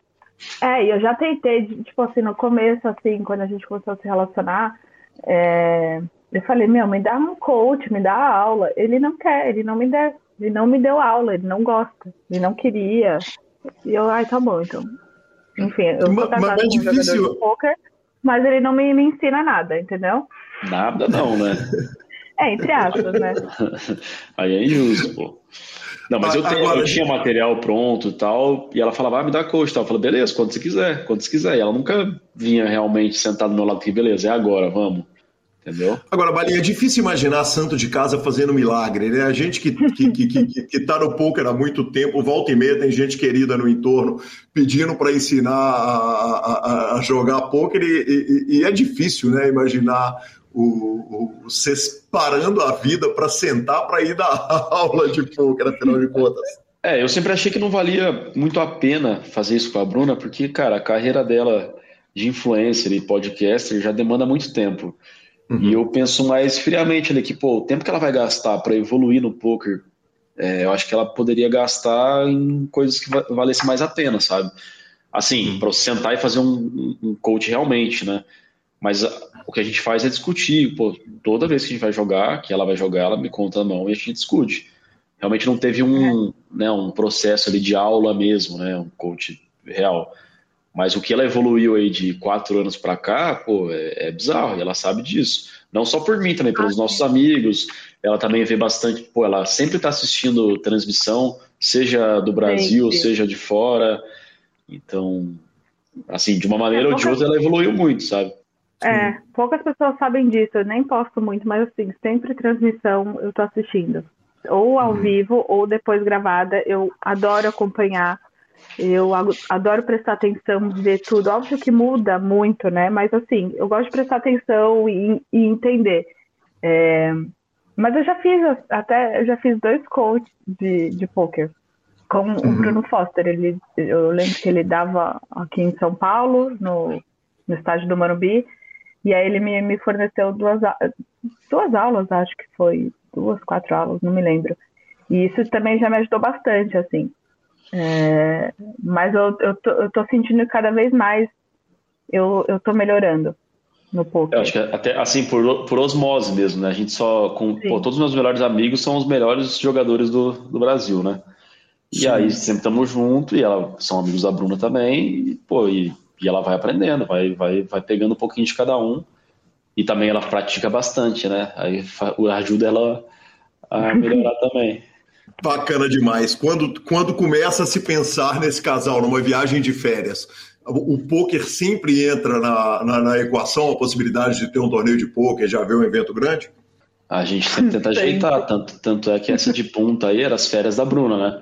é, eu já tentei, tipo assim, no começo, assim, quando a gente começou a se relacionar, é, eu falei, meu, me dá um coach, me dá aula. Ele não quer, ele não me deu, ele não me deu aula, ele não gosta, ele não queria. E eu, ai, tá bom, então. Enfim, eu sou casada mas, é com um jogador de poker, mas ele não me, me ensina nada, entendeu? Nada não, né? é, entre aspas, né? Aí é injusto, pô. Não, mas eu, tenho, Agora, eu tinha material pronto e tal, e ela falava, ah, me dá coach, tal. Eu falei, beleza, quando você quiser, quando você quiser. E ela nunca vinha realmente sentar do meu lado e beleza, é agora, vamos. Entendeu? Agora, Balinha, é difícil imaginar santo de casa fazendo milagre, né? A gente que, que, que, que, que tá no poker há muito tempo, volta e meia, tem gente querida no entorno pedindo para ensinar a, a, a, jogar poker e, e, e, é difícil, né? Imaginar o, o, vocês parando a vida para sentar para ir dar aula de poker, afinal de contas. É, eu sempre achei que não valia muito a pena fazer isso com a Bruna, porque, cara, a carreira dela de influencer e podcaster já demanda muito tempo. Uhum. E eu penso mais friamente ali que, pô, o tempo que ela vai gastar para evoluir no poker, é, eu acho que ela poderia gastar em coisas que valesse mais a pena, sabe? Assim, uhum. para sentar e fazer um, um coach realmente, né? Mas a, o que a gente faz é discutir. Pô, toda vez que a gente vai jogar, que ela vai jogar, ela me conta na mão e a gente discute. Realmente não teve um, é. né, um processo ali de aula mesmo, né? Um coach real. Mas o que ela evoluiu aí de quatro anos para cá, pô, é, é, bizarro, e ela sabe disso. Não só por mim também, pelos ah, nossos amigos. Ela também vê bastante, pô, ela sempre está assistindo transmissão, seja do Brasil, sim. seja de fora. Então, assim, de uma maneira é, ou de outra, ela evoluiu muito, sabe? É, poucas pessoas sabem disso, eu nem posto muito, mas assim, sempre transmissão eu tô assistindo. Ou ao uhum. vivo, ou depois gravada. Eu adoro acompanhar eu adoro prestar atenção, ver tudo. Óbvio que muda muito, né? Mas assim, eu gosto de prestar atenção e, e entender. É... Mas eu já fiz até eu já fiz dois coaches de, de poker com uhum. o Bruno Foster. Ele, eu lembro que ele dava aqui em São Paulo, no, no estádio do Marubi, e aí ele me, me forneceu duas, duas aulas, acho que foi duas, quatro aulas, não me lembro. E isso também já me ajudou bastante, assim. É, mas eu, eu, tô, eu tô sentindo cada vez mais eu, eu tô melhorando no poker. Eu acho que até assim, por, por osmose mesmo, né? A gente só. Com, pô, todos os meus melhores amigos são os melhores jogadores do, do Brasil, né? E Sim. aí sempre estamos juntos, e ela são amigos da Bruna também, e, pô, e, e ela vai aprendendo, vai, vai, vai pegando um pouquinho de cada um. E também ela pratica bastante, né? Aí ajuda ela a melhorar também. Bacana demais. Quando, quando começa a se pensar nesse casal, numa viagem de férias, o, poker sempre entra na, na, na, equação, a possibilidade de ter um torneio de poker, já ver um evento grande? A gente sempre tenta ajeitar, tanto, tanto é que essa de punta aí era as férias da Bruna, né?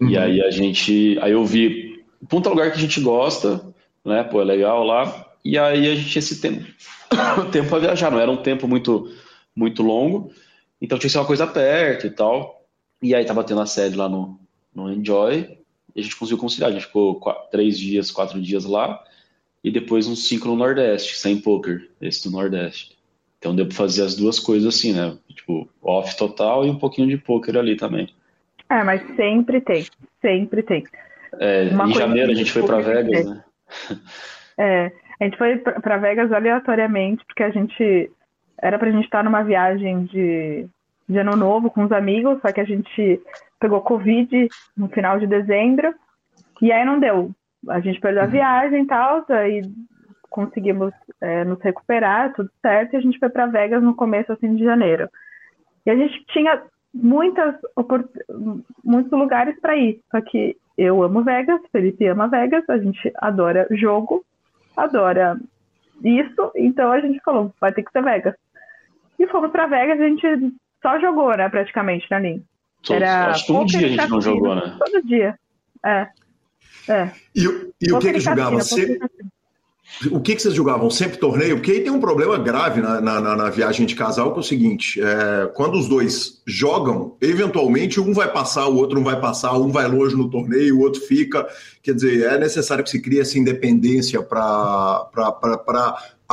Uhum. E aí a gente. Aí eu vi. Punta é lugar que a gente gosta, né? Pô, é legal lá. E aí a gente tinha esse tempo, tempo para viajar, não era um tempo muito, muito longo. Então tinha que ser uma coisa perto e tal. E aí tava tendo a série lá no, no Enjoy, e a gente conseguiu conciliar. A gente ficou quatro, três dias, quatro dias lá, e depois uns cinco no Nordeste, sem poker, esse do Nordeste. Então deu pra fazer as duas coisas assim, né? Tipo, off total e um pouquinho de poker ali também. É, mas sempre tem, sempre tem. É, em janeiro a gente foi para Vegas, né? É, a gente foi para Vegas aleatoriamente, porque a gente era pra gente estar numa viagem de de ano novo com os amigos, só que a gente pegou Covid no final de dezembro, e aí não deu. A gente perdeu a uhum. viagem e tal, aí conseguimos é, nos recuperar, tudo certo, e a gente foi para Vegas no começo assim de janeiro. E a gente tinha muitas muitos lugares para ir, só que eu amo Vegas, Felipe ama Vegas, a gente adora jogo, adora isso, então a gente falou, vai ter que ser Vegas. E fomos para Vegas, a gente só jogou, né, praticamente, na linha. Era Acho que todo dia a gente não jogou, né? Todo dia. É. É. E, e o que que jogava? Você... O que, que vocês jogavam? Sempre torneio? Porque aí tem um problema grave na, na, na viagem de casal, que é o seguinte: é, quando os dois jogam, eventualmente um vai passar, o outro não vai passar, um vai longe no torneio, o outro fica. Quer dizer, é necessário que se crie essa independência para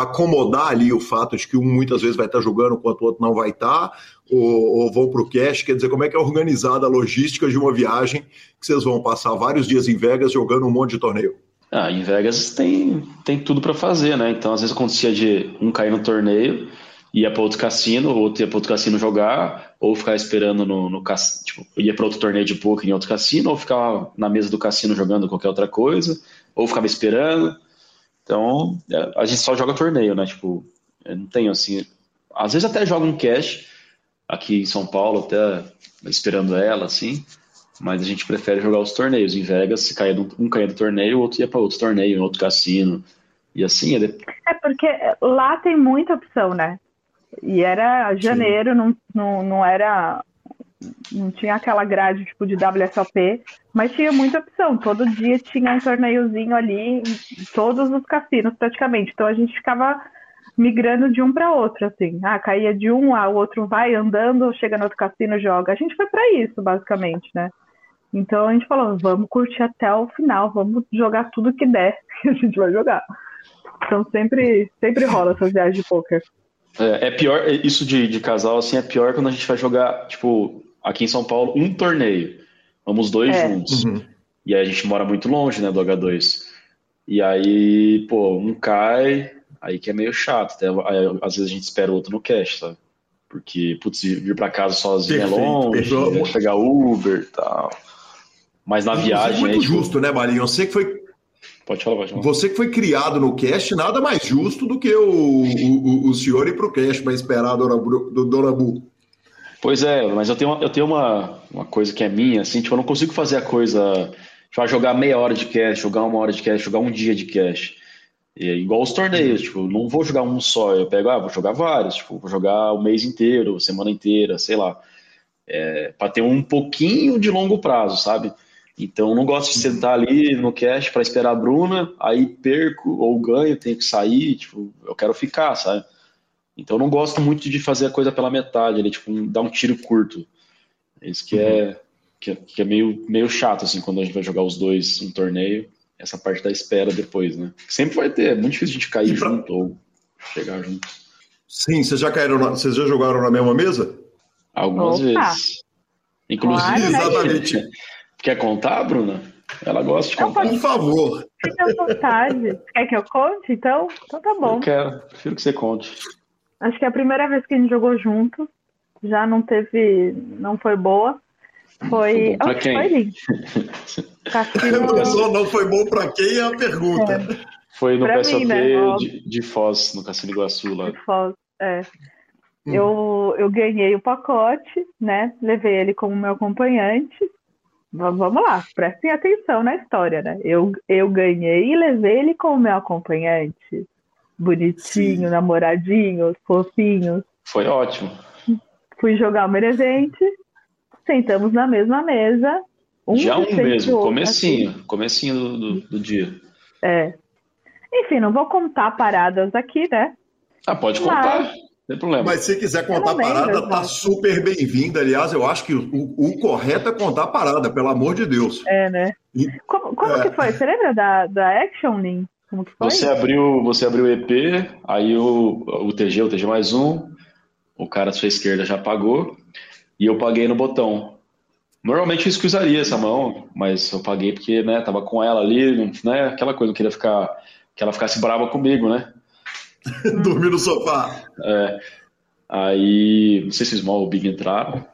acomodar ali o fato de que um muitas vezes vai estar jogando enquanto o outro não vai estar, ou, ou vão para o cash, quer dizer, como é que é organizada a logística de uma viagem que vocês vão passar vários dias em Vegas jogando um monte de torneio? Ah, em Vegas tem, tem tudo para fazer, né? Então, às vezes acontecia de um cair no torneio, ia para outro cassino, ou outro ia para outro cassino jogar, ou ficar esperando no, no cassino, tipo, ia para outro torneio de poker em outro cassino, ou ficar na mesa do cassino jogando qualquer outra coisa, ou ficava esperando. Então, é, a gente só joga torneio, né? Tipo, não tem assim. Às vezes até joga um cash aqui em São Paulo, até esperando ela, assim. Mas a gente prefere jogar os torneios. Em Vegas, se caía um caía do torneio, o outro ia para outro torneio, em outro cassino. E assim. É, é porque lá tem muita opção, né? E era janeiro, não, não, não era não tinha aquela grade tipo de WSOP, mas tinha muita opção. Todo dia tinha um torneiozinho ali em todos os cassinos praticamente. Então a gente ficava migrando de um para outro, assim. Ah, caía de um, ah, o outro vai andando, chega no outro cassino, joga. A gente foi para isso, basicamente, né? Então a gente falou, vamos curtir até o final, vamos jogar tudo que der que a gente vai jogar. Então sempre, sempre rola essas viagens de poker. É, é pior, isso de, de casal, assim, é pior quando a gente vai jogar, tipo, aqui em São Paulo, um torneio. Vamos dois é. juntos. Uhum. E aí a gente mora muito longe, né, do H2. E aí, pô, um cai, aí que é meio chato. Até, aí, às vezes a gente espera o outro no cash, sabe? Porque, putz, vir pra casa sozinho é Perfeito, é longe, é pegar Uber e tal. Mas na viagem. É muito justo, né, Marinho? Você que foi. Pode falar, pode falar. Você que foi criado no cast, nada mais justo do que o, o, o senhor ir pro cast para esperar a Dona, do Dona Bu. Pois é, mas eu tenho, eu tenho uma, uma coisa que é minha, assim, tipo, eu não consigo fazer a coisa. Tipo, jogar meia hora de cash, jogar uma hora de cash, jogar um dia de cash. E é igual os torneios, tipo, não vou jogar um só, eu pego, ah, vou jogar vários, tipo, vou jogar o mês inteiro, semana inteira, sei lá. É, para ter um pouquinho de longo prazo, sabe? Então, não gosto de sentar ali no cash para esperar a Bruna, aí perco ou ganho, tenho que sair, tipo, eu quero ficar, sabe? Então, não gosto muito de fazer a coisa pela metade, ali, tipo, dar um tiro curto. Isso que é, uhum. que é, que é meio, meio chato, assim, quando a gente vai jogar os dois um torneio essa parte da espera depois, né? Sempre vai ter, é muito difícil a gente cair pra... junto ou chegar junto. Sim, vocês já caíram, na... vocês já jogaram na mesma mesa? Algumas Opa. vezes. Inclusive, claro, né, exatamente. Quer contar, Bruna? Ela gosta de contar. Por favor. Fique à vontade. Quer que eu conte, então? Então tá bom. Eu quero, prefiro que você conte. Acho que é a primeira vez que a gente jogou junto. Já não teve. não foi boa. Foi. Pra quem? Foi lindo. Cassino... não foi bom para quem é a pergunta. É. Foi no pra PSOP né? de, de, Foz, no Cassino Iguaçu lá. De Foz, é. Hum. Eu, eu ganhei o pacote, né? Levei ele como meu acompanhante. Vamos lá, prestem atenção na história, né? Eu, eu ganhei e levei ele como meu acompanhante. Bonitinho, Sim. namoradinho, fofinho. Foi ótimo. Fui jogar o Merevente, sentamos na mesma mesa. Um Já um mesmo, comecinho, assim. comecinho do, do, do, dia. É. Enfim, não vou contar paradas aqui, né? Ah, pode contar. Mas... Tem problema. Mas se quiser contar a parada, tá super bem-vinda. Aliás, eu acho que o, o, correto é contar a parada, pelo amor de Deus. É, né? E, como, como é... que foi? Você lembra da, da Action Link? Como que foi? Você abriu, você abriu o EP, aí o, o TG, o TG mais um, o cara à sua esquerda já pagou, e eu paguei no botão. Normalmente eu escusaria essa mão, mas eu paguei porque, né, tava com ela ali, né, aquela coisa, eu queria ficar, que ela ficasse brava comigo, né? Dormir no sofá. É. Aí, não sei se o Small ou o Big entraram,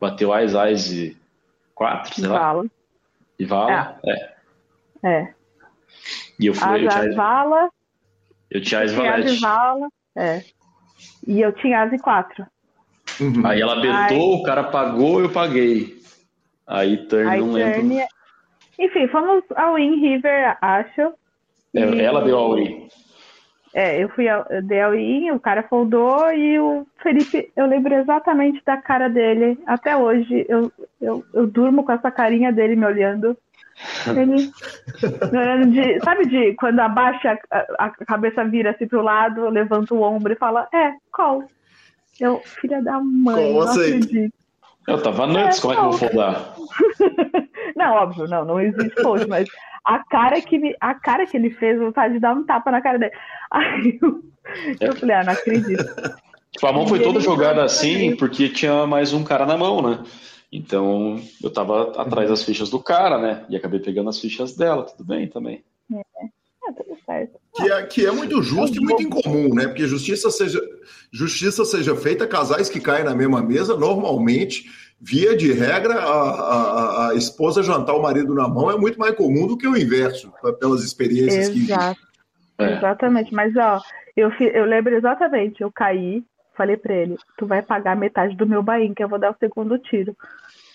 bateu Ais Ais e quatro, sei lá. Vala. E Vala, é. É. E eu fui, As, eu tinha Ais Valete. Vala, é. E eu tinha As e quatro. Uhum. Aí ela betou, Aí... o cara pagou, eu paguei. Aí turn Aí, não lembro. É- Enfim, fomos ao In River, acho. É, e... Ela deu ao In. É, eu fui ao, eu dei ao in, o cara foldou e o Felipe, eu lembro exatamente da cara dele. Até hoje, eu, eu, eu durmo com essa carinha dele me olhando. Ele de, sabe de quando abaixa a, a cabeça vira assim pro lado, levanta o ombro e fala, é, qual? Eu, filha da mãe, como não assim? acredito. Eu tava antes, é, como é que eu vou foldar? não, óbvio, não, não existe fold, mas a cara que me, a cara que ele fez, vontade de dar um tapa na cara dele. Aí eu, eu falei, ah, não acredito. Tipo, a mão foi toda jogada assim porque tinha mais um cara na mão, né? Então eu tava atrás das fichas do cara, né? E acabei pegando as fichas dela, tudo bem também. É, é tudo certo. Que é, que é muito justo e muito incomum, né? Porque justiça seja, justiça seja feita, casais que caem na mesma mesa, normalmente, via de regra, a, a, a esposa jantar o marido na mão é muito mais comum do que o inverso, pelas experiências Exato. que. É. Exatamente, mas ó, eu, eu lembro exatamente, eu caí, falei para ele, tu vai pagar metade do meu bain, que eu vou dar o segundo tiro.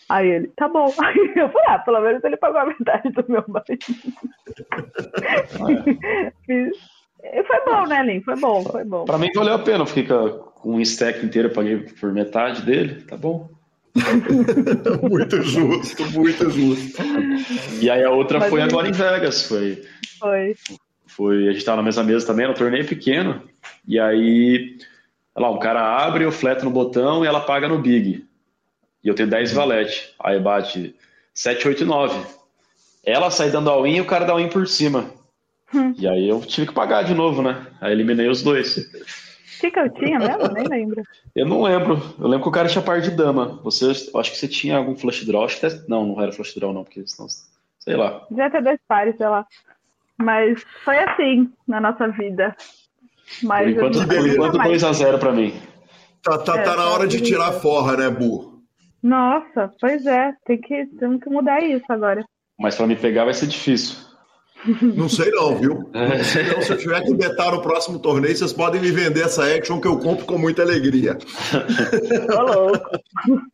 Aí ele, tá bom. Aí eu falei, ah, pelo menos ele pagou a metade do meu. É. foi bom, né, Lin? Foi bom, foi bom. Pra mim valeu a pena, fica com um stack inteiro, eu paguei por metade dele, tá bom. muito justo, muito justo. E aí a outra Mas foi agora em Vegas, foi. Foi. Foi, a gente tava na mesma mesa também, no torneio pequeno. E aí, lá, o cara abre, eu fleto no botão e ela paga no Big. E eu tenho 10 valete. Aí bate 7, 8, 9. Ela sai dando all-in e o cara dá all-in por cima. Hum. E aí eu tive que pagar de novo, né? Aí eliminei os dois. O que, que eu tinha mesmo? Nem lembro. Eu não lembro. Eu lembro que o cara tinha par de dama. Você, eu acho que você tinha algum flush draw. Acho que não, não era flush draw, não, porque senão. Sei lá. Já ter dois pares, sei lá. Mas foi assim na nossa vida. Mas por enquanto, por enquanto 2x0 pra mim. Tá, tá, É, tá na tá hora de tudo tirar bem. forra, né, Bu? Nossa, pois é. Tem que, temos que mudar isso agora. Mas pra me pegar vai ser difícil. Não sei não, viu? Não sei não. Se eu tiver que betar no próximo torneio, vocês podem me vender essa action que eu compro com muita alegria. Tô louco.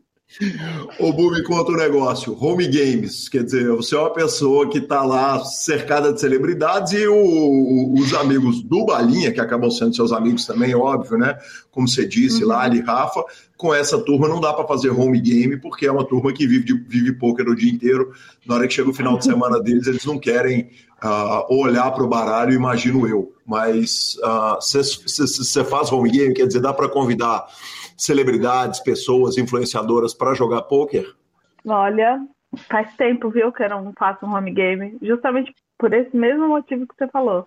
Ô, Bu, me conta um negócio. Home Games, quer dizer, você é uma pessoa que está lá cercada de celebridades e o- o- os amigos do Balinha, que acabam sendo seus amigos também, óbvio, né? Como você disse, Lali, Rafa, com essa turma não dá para fazer home game, porque é uma turma que vive, de, vive poker o dia inteiro. Na hora que chega o final de semana deles, eles não querem ah, olhar para o baralho, imagino eu. Mas você faz home game, quer dizer, dá para convidar celebridades, pessoas, influenciadoras para jogar poker? Olha, faz tempo, viu, que eu não faço um home game. Justamente por esse mesmo motivo que você falou.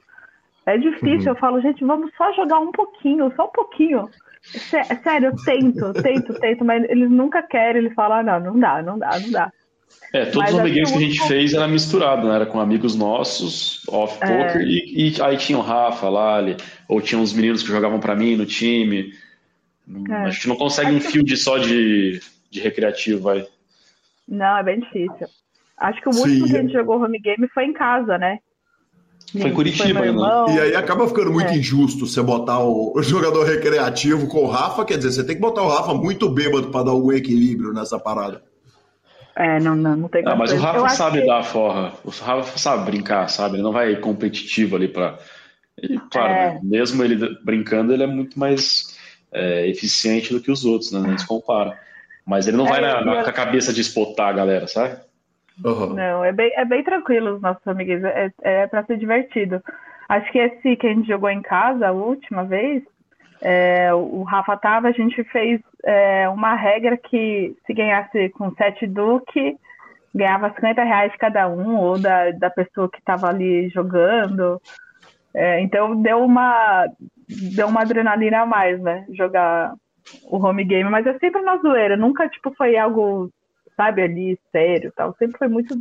É difícil, eu falo, gente, vamos só jogar um pouquinho, só um pouquinho. Sé- Sério, eu tento, tento, tento, mas eles nunca querem, eles falam, ah, não, não dá, não dá, não dá. É, todos Mas os acho amiguinhos que a gente fez era misturado, né? Era com amigos nossos, off É. poker, e, e aí tinha o Rafa, Lali, ou tinha uns meninos que jogavam pra mim no time. É. A gente não consegue um field só de, de recreativo, vai. Não, é bem difícil. Acho que o Sim, último que é. a gente jogou home game foi em casa, né? Foi em Curitiba, meu né? irmão. E aí acaba ficando muito É. injusto você botar o, jogador recreativo com o Rafa, quer dizer, você tem que botar o Rafa muito bêbado para dar algum equilíbrio nessa parada. É, não, não, não tem Ah, mas o. Eu Rafa acho sabe que- dar a forra. O Rafa sabe brincar, sabe? Ele não vai competitivo ali pra. E, claro, É. né? mesmo ele brincando, ele é muito mais é, eficiente do que os outros, né? Se compara. Mas ele não É, vai na, na- eu- com a cabeça de espotar a galera, sabe? Aham. Não, é bem, é bem tranquilo os nossos amigos, é, é para ser divertido. Acho que esse que a gente jogou em casa a última vez, é, o Rafa tava, a gente fez é, uma regra que se ganhasse com sete duque, ganhava 50 reais cada um, ou da, da pessoa que estava ali jogando. É, então deu uma, deu uma adrenalina a mais, né? Jogar o home game, mas é sempre na zoeira, nunca tipo foi algo, sabe, ali sério, tal. Sempre foi muito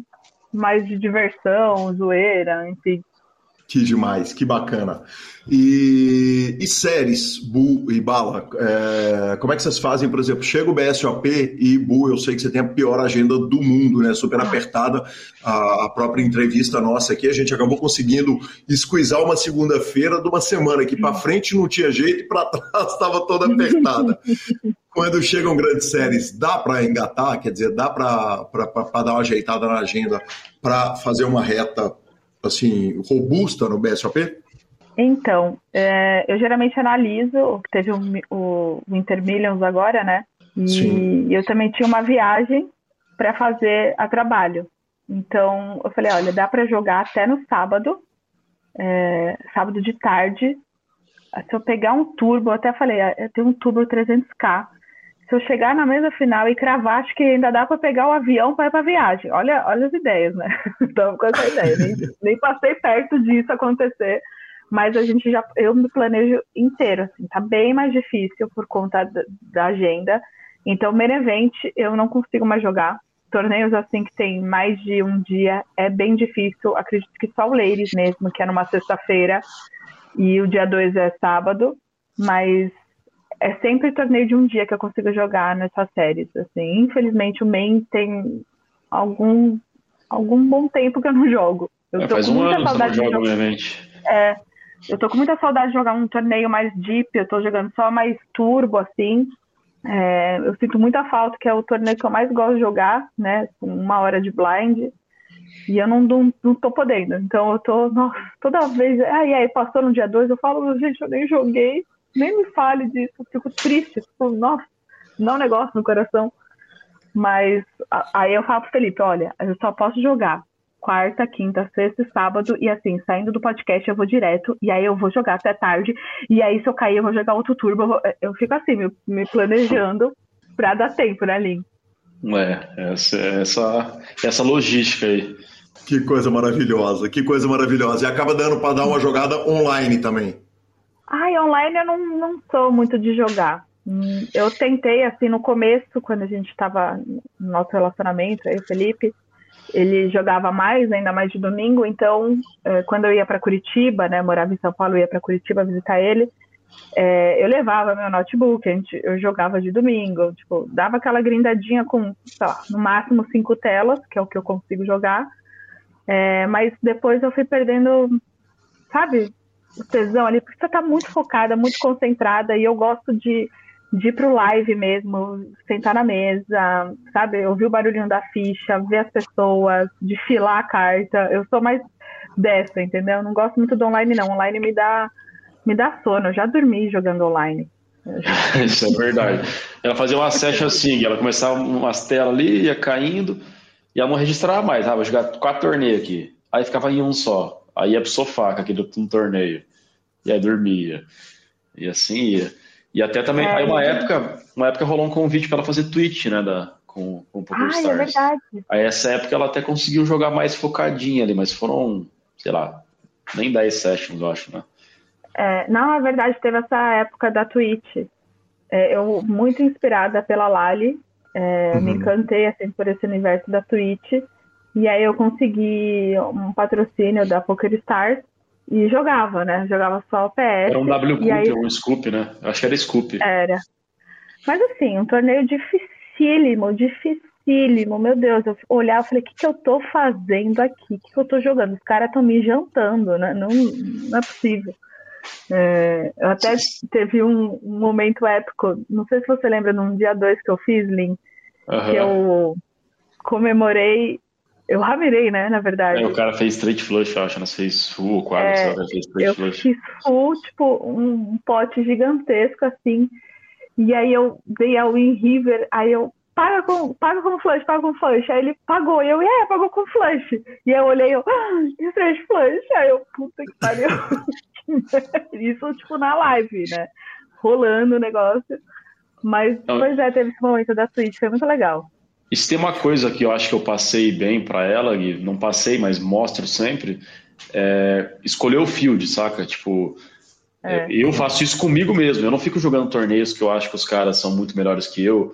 mais de diversão, zoeira, enfim. Que demais, que bacana. E, e séries, Bu e Bala, é, como é que vocês fazem, por exemplo, chega o BSOP e Bu, eu sei que você tem a pior agenda do mundo, né? Super apertada. A, a própria entrevista nossa aqui, a gente acabou conseguindo esquisar uma segunda-feira de uma semana que para frente não tinha jeito e para trás estava toda apertada. Quando chegam grandes séries, dá para engatar, quer dizer, dá para dar uma ajeitada na agenda para fazer uma reta assim robusta no BSOP? Então, é, eu geralmente analiso, teve o, o Winter Millions agora, né? E Sim. eu também tinha uma viagem para fazer a trabalho. Então, eu falei, olha, dá para jogar até no sábado, é, sábado de tarde. Se eu pegar um turbo, eu até falei, ah, eu tenho um turbo 300k. Se eu chegar na mesa final e cravar, acho que ainda dá para pegar o avião para ir para viagem. Olha, olha as ideias, né? Estamos com essa ideia. Nem, nem passei perto disso acontecer, mas a gente já, eu me planejo inteiro. Assim, tá bem mais difícil por conta da, da agenda. Então, main event eu não consigo mais jogar. Torneios assim que tem mais de um dia é bem difícil. Acredito que só o Ladies mesmo, que é numa sexta-feira, e o dia 2 é sábado, mas é sempre torneio de um dia que eu consigo jogar nessas séries. Assim, infelizmente o main tem algum algum bom tempo que eu não jogo. Eu É, tô faz com um muita ano que não saudade de joga jogar. um evento. É, eu tô com muita saudade de jogar um torneio mais deep, eu tô jogando só mais turbo, assim. É, eu sinto muita falta, que é o torneio que eu mais gosto de jogar, né? Com uma hora de blind. E eu não, não, não tô podendo. Então eu tô, nossa, toda vez. Ah, e aí, passou no dia 2, eu falo, gente, eu nem joguei, nem me fale disso, eu fico triste. Tipo, nossa, dá um negócio no coração. Mas a- aí eu falo pro Felipe, olha, eu só posso jogar quarta, quinta, sexta e sábado, e assim, saindo do podcast eu vou direto, e aí eu vou jogar até tarde, e aí se eu cair eu vou jogar outro turbo, eu, vou- eu fico assim, me, me planejando pra dar tempo, né, Lin? É, essa, essa, essa logística aí. Que coisa maravilhosa, que coisa maravilhosa. E acaba dando para dar uma jogada online também. Ai, online eu não, não sou muito de jogar. Hum, eu tentei, assim, no começo, quando a gente estava no nosso relacionamento, aí o Felipe, ele jogava mais, ainda mais de domingo, então, é, quando eu ia para Curitiba, né, morava em São Paulo, ia para Curitiba visitar ele, é, eu levava meu notebook, a gente, eu jogava de domingo, tipo, dava aquela grindadinha com, sei lá, no máximo cinco telas, que é o que eu consigo jogar, é, mas depois eu fui perdendo, sabe, o tesão ali, porque você tá muito focada, muito concentrada, e eu gosto de, de ir pro live mesmo, sentar na mesa, sabe, ouvir o barulhinho da ficha, ver as pessoas, desfilar a carta. Eu sou mais dessa, entendeu? Eu não gosto muito do online, não. Online me dá, me dá sono. Eu já dormi jogando online. Isso é verdade. Ela fazia uma session assim, ela começava umas telas ali, ia caindo, e ela não registrava mais. Ah, vou jogar quatro torneios aqui. Aí ficava em um só. Aí ia pro sofá com aquele um torneio. E aí dormia. E assim ia. E até também, é, aí uma época, uma época rolou um convite para ela fazer Twitch, né, da, com, com o Poker ah, Stars. é verdade. Aí essa época ela até conseguiu jogar mais focadinha ali, mas foram, sei lá, nem 10 sessions, eu acho, né? É, não, é verdade, teve essa época da Twitch. É, eu, muito inspirada pela Lali, é, uhum. me encantei assim, por esse universo da Twitch. E aí eu consegui um patrocínio da Poker Stars e jogava, né? Jogava só o PS. Era um WCUP, aí... um Scoop, né? Acho que era Scoop. Era. Mas assim, um torneio dificílimo, dificílimo. Meu Deus, eu olhava e falei, o que, que eu tô fazendo aqui? O que, que eu tô jogando? Os caras estão me jantando, né? Não, não é possível. É, eu até teve um, um, momento épico, não sei se você lembra, num dia 2 que eu fiz, Lin, uhum. que eu comemorei eu ramirei, né, na verdade. É, o cara fez straight flush, eu acho, não fez full quase, é, fez straight eu flush. fiz full, tipo, um pote gigantesco, assim, e aí eu dei ao Win River, aí eu, paga com, paga com flush, paga com flush, aí ele pagou, e eu, é, pagou com flush, e aí eu olhei, eu, ah, straight flush, aí eu, puta que pariu. Isso, tipo, na live, né, rolando o negócio, mas, então, pois é, teve esse momento da Twitch, foi muito legal. Isso tem uma coisa que eu acho que eu passei bem para ela, e não passei, mas mostro sempre, é escolher o field, saca? Tipo, é. eu faço isso comigo mesmo, eu não fico jogando torneios que eu acho que os caras são muito melhores que eu,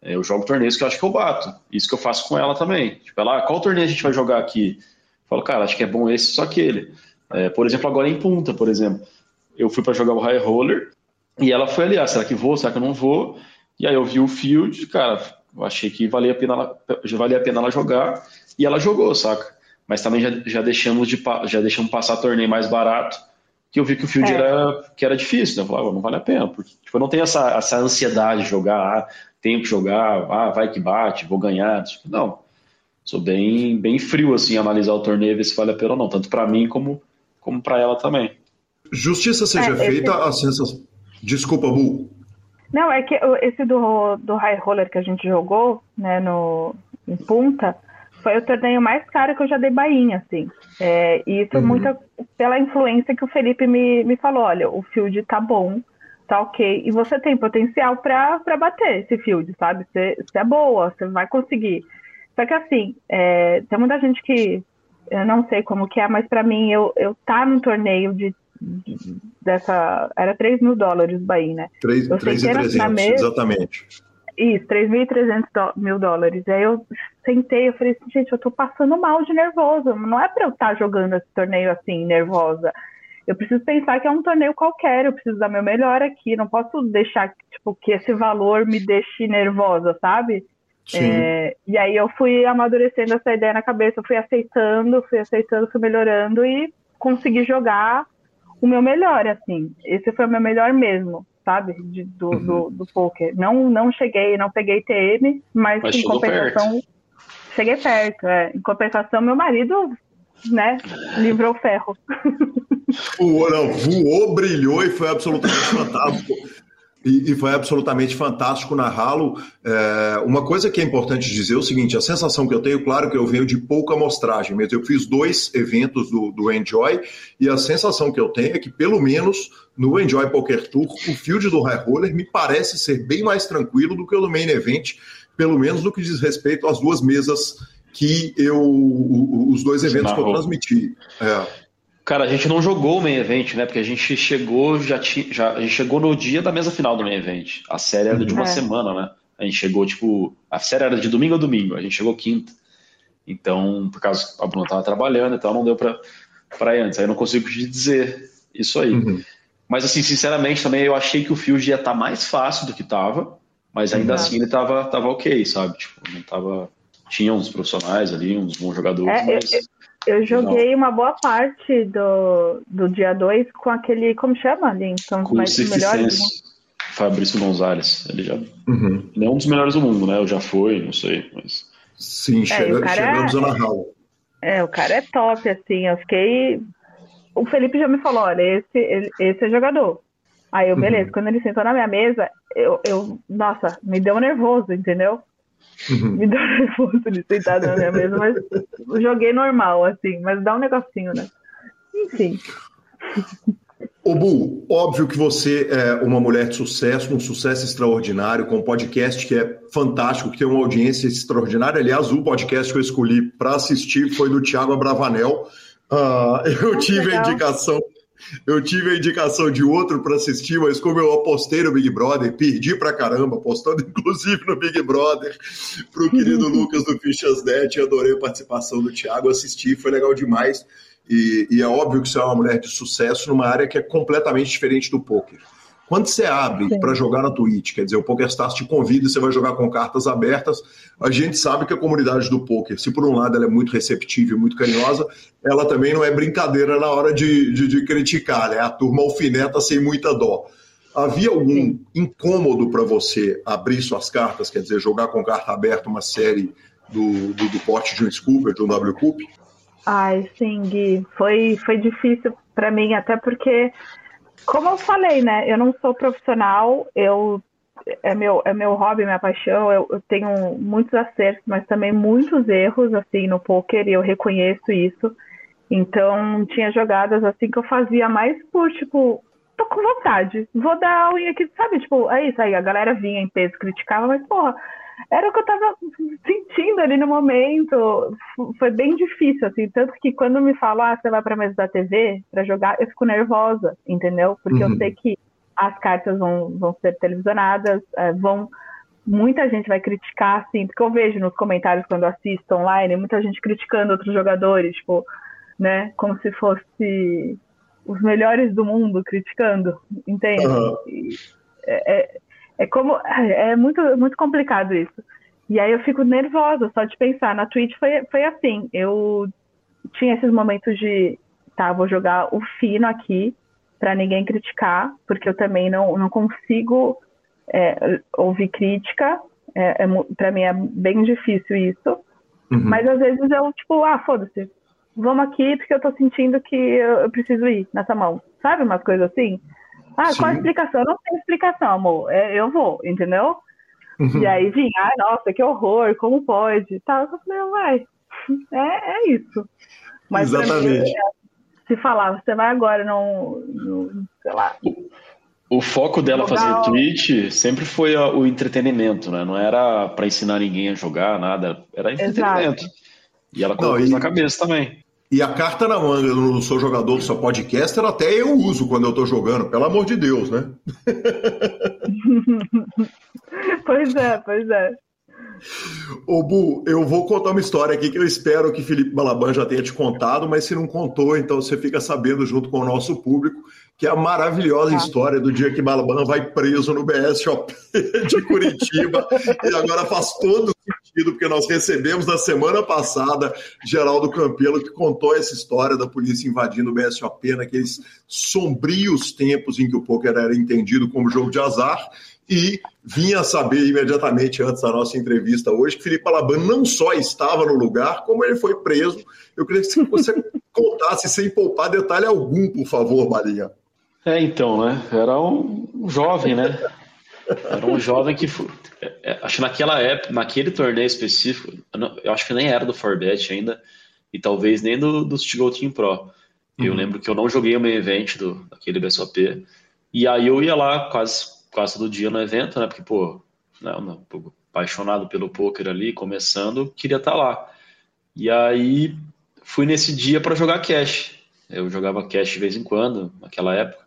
eu jogo torneios que eu acho que eu bato, isso que eu faço com ela também. Tipo, ela, ah, qual torneio a gente vai jogar aqui? Eu falo, cara, acho que é bom esse, só aquele. É, por exemplo, agora em Punta, por exemplo, eu fui para jogar o High Roller, e ela foi ali, ah, será que vou, será que eu não vou? E aí eu vi o field, cara, eu achei que valia a pena ela, valia a pena ela jogar e ela jogou, saca? Mas também já, já deixamos de já deixamos passar torneio mais barato, que eu vi que o field é. era que era difícil, né? Eu falava, não vale a pena, porque tipo, eu não tenho essa, essa ansiedade de jogar, ah, tenho que jogar, ah, vai que bate, vou ganhar, não. Sou bem bem frio assim analisar o torneio e ver se vale a pena ou não, tanto para mim como como para ela também. Justiça seja é, feita, esse... a sensação Desculpa, Bu. Não, é que esse do, do High Roller que a gente jogou, né, no, em Punta, foi o torneio mais caro que eu já dei bainha, assim. É, e isso uhum. muito pela influência que o Felipe me, me falou, olha, o field tá bom, tá ok, e você tem potencial para bater esse field, sabe? Você, é boa, você vai conseguir. Só que assim, é, tem muita gente que eu não sei como que é, mas para mim eu, eu tá num torneio de dessa. Era 3 mil dólares Bahia, né? 3.300, exatamente. Isso, 3.300 mil dólares. Aí eu sentei, eu falei assim, gente, eu tô passando mal de nervoso. Não é para eu estar tá jogando esse torneio assim, nervosa. Eu preciso pensar que é um torneio qualquer, eu preciso dar meu melhor aqui. Não posso deixar tipo, que esse valor me deixe nervosa, sabe? É, e aí eu fui amadurecendo essa ideia na cabeça, fui aceitando, fui aceitando, fui melhorando e consegui jogar o meu melhor, assim. Esse foi o meu melhor mesmo, sabe? De, do, uhum. do, do poker. Não, não cheguei, não peguei TM, mas, mas em compensação. Perto. Cheguei perto, é. Em compensação, meu marido, né, livrou o ferro. Voou, não, voou, brilhou e foi absolutamente fantástico. E, e, foi absolutamente fantástico narrá-lo. É, uma coisa que é importante dizer é o seguinte: a sensação que eu tenho, claro que eu venho de pouca amostragem, mas eu fiz dois eventos do, do Enjoy, e a sensação que eu tenho é que, pelo menos no Enjoy Poker Tour, o field do High Roller me parece ser bem mais tranquilo do que o do Main Event, pelo menos no que diz respeito às duas mesas que eu. os dois eventos que eu transmiti. É. Cara, a gente não jogou o main event, né? Porque a gente chegou, já tinha. Já, a gente chegou no dia da mesa final do main event. A série era de uma é. semana, né? A gente chegou, tipo. A série era de domingo a domingo, a gente chegou quinta. Então, por causa a Bruna tava trabalhando, então não deu pra, pra ir antes. Aí eu não consigo te dizer isso aí. Uhum. Mas, assim, sinceramente, também eu achei que o Field ia estar tá mais fácil do que tava, mas ainda uhum. assim ele tava, tava ok, sabe? Tipo, não tava. Tinha uns profissionais ali, uns bons jogadores, é, mas. Eu eu joguei uma boa parte do, do dia 2 com aquele, como chama, Lincoln? Com mais o melhores. Fabrício Gonzalez. Ele já uhum. ele é um dos melhores do mundo, né? Eu já fui, não sei, mas. Sim, é, chega, chegamos é, na Hall. É, o cara é top, assim. Eu fiquei. O Felipe já me falou: olha, esse, esse é jogador. Aí eu, beleza, uhum. quando ele sentou na minha mesa, eu, eu, nossa, me deu nervoso, entendeu? Uhum. Me deu nervoso ele sentado na minha mesa, mas joguei normal, assim, mas dá um negocinho, né? Enfim. Ô Bu, óbvio que você é uma mulher de sucesso, um sucesso extraordinário, com um podcast que é fantástico, que tem uma audiência extraordinária. Aliás, o podcast que eu escolhi para assistir foi do Thiago Abravanel. Uh, eu tive a indicação eu tive a indicação de outro para assistir, mas como eu apostei no Big Brother, perdi pra caramba, apostando inclusive no Big Brother, pro querido Lucas do Fichas Net, adorei a participação do Thiago, assisti, foi legal demais. E, e, é óbvio que você é uma mulher de sucesso numa área que é completamente diferente do poker. Quando você abre para jogar na Twitch, quer dizer, o PokerStars te convida e você vai jogar com cartas abertas, a gente sabe que a comunidade do poker, se por um lado ela é muito receptiva e muito carinhosa, ela também não é brincadeira na hora de, de, de criticar, né? A turma alfineta sem muita dó. Havia algum incômodo para você abrir suas cartas, quer dizer, jogar com carta aberta uma série do, do, do pote de um Scooper, de um W Cup? Ai, sim, Gui. Foi, foi difícil para mim, até porque como eu falei, né? Eu não sou profissional, eu é meu, é meu hobby, minha paixão. Eu, eu, tenho muitos acertos, mas também muitos erros assim no poker e eu reconheço isso. Então tinha jogadas assim que eu fazia mais por tipo, tô com vontade, vou dar a unha aqui, sabe? Tipo, é isso aí. A galera vinha em peso, criticava, mas porra, era o que eu tava sentindo ali no momento. Foi bem difícil, assim. Tanto que quando me falam, ah, você vai pra mesa da TV pra jogar, eu fico nervosa, entendeu? Porque uhum. eu sei que as cartas vão, vão ser televisionadas, é, vão. Muita gente vai criticar, assim, porque eu vejo nos comentários quando assisto online, muita gente criticando outros jogadores, tipo, né? Como se fosse os melhores do mundo criticando, entende? Uhum. É, é, é como. É muito, muito complicado isso. E aí eu fico nervosa só de pensar. Na Twitch foi, foi assim. Eu tinha esses momentos de. Tá, vou jogar o fino aqui para ninguém criticar, porque eu também não, não consigo é, ouvir crítica. É, é para mim é bem difícil isso. Uhum. Mas às vezes eu, tipo, ah, foda-se. Vamos aqui porque eu tô sentindo que eu, eu preciso ir nessa mão. Sabe umas coisas assim? Ah, Sim. qual a explicação? Não tem explicação, amor. É, eu vou, entendeu? Uhum. E aí vinha, ah, nossa, que horror, como pode? Tá, eu falei, vai, é, é isso. Mas Exatamente. Mim, se falar, você vai agora não, sei lá. O foco dela fazer Twitch sempre foi o entretenimento, né? Não era para ensinar ninguém a jogar, nada. Era entretenimento. Exato. E ela colocou isso na cabeça também. E a carta na manga eu não sou jogador, sou podcaster, até eu uso quando eu tô jogando, pelo amor de Deus, né? pois é, pois é. Ô Bu, eu vou contar uma história aqui que eu espero que Felipe Balaban já tenha te contado, mas se não contou, então você fica sabendo junto com o nosso público, que é a maravilhosa ah. história do dia que Balaban vai preso no BSOP de Curitiba, e agora faz todo sentido, porque nós recebemos na semana passada Geraldo Campelo, que contou essa história da polícia invadindo o BSOP naqueles sombrios tempos em que o poker era entendido como jogo de azar, e vinha saber imediatamente antes da nossa entrevista hoje que Felipe Alaban não só estava no lugar, como ele foi preso. Eu queria que você contasse sem poupar detalhe algum, por favor, Marinha. É, então, né? Era um jovem, né? Era um jovem que. É, é, acho que naquela época, naquele torneio específico, eu acho que nem era do Forbet ainda, e talvez nem do, do Stigo Team Pro. Eu uhum. lembro que eu não joguei o main event do, daquele BSOP, e aí eu ia lá quase, quase todo dia no evento, né? Porque, pô, né, apaixonado pelo poker ali, começando, queria estar tá lá. E aí fui nesse dia para jogar cash. Eu jogava cash de vez em quando, naquela época.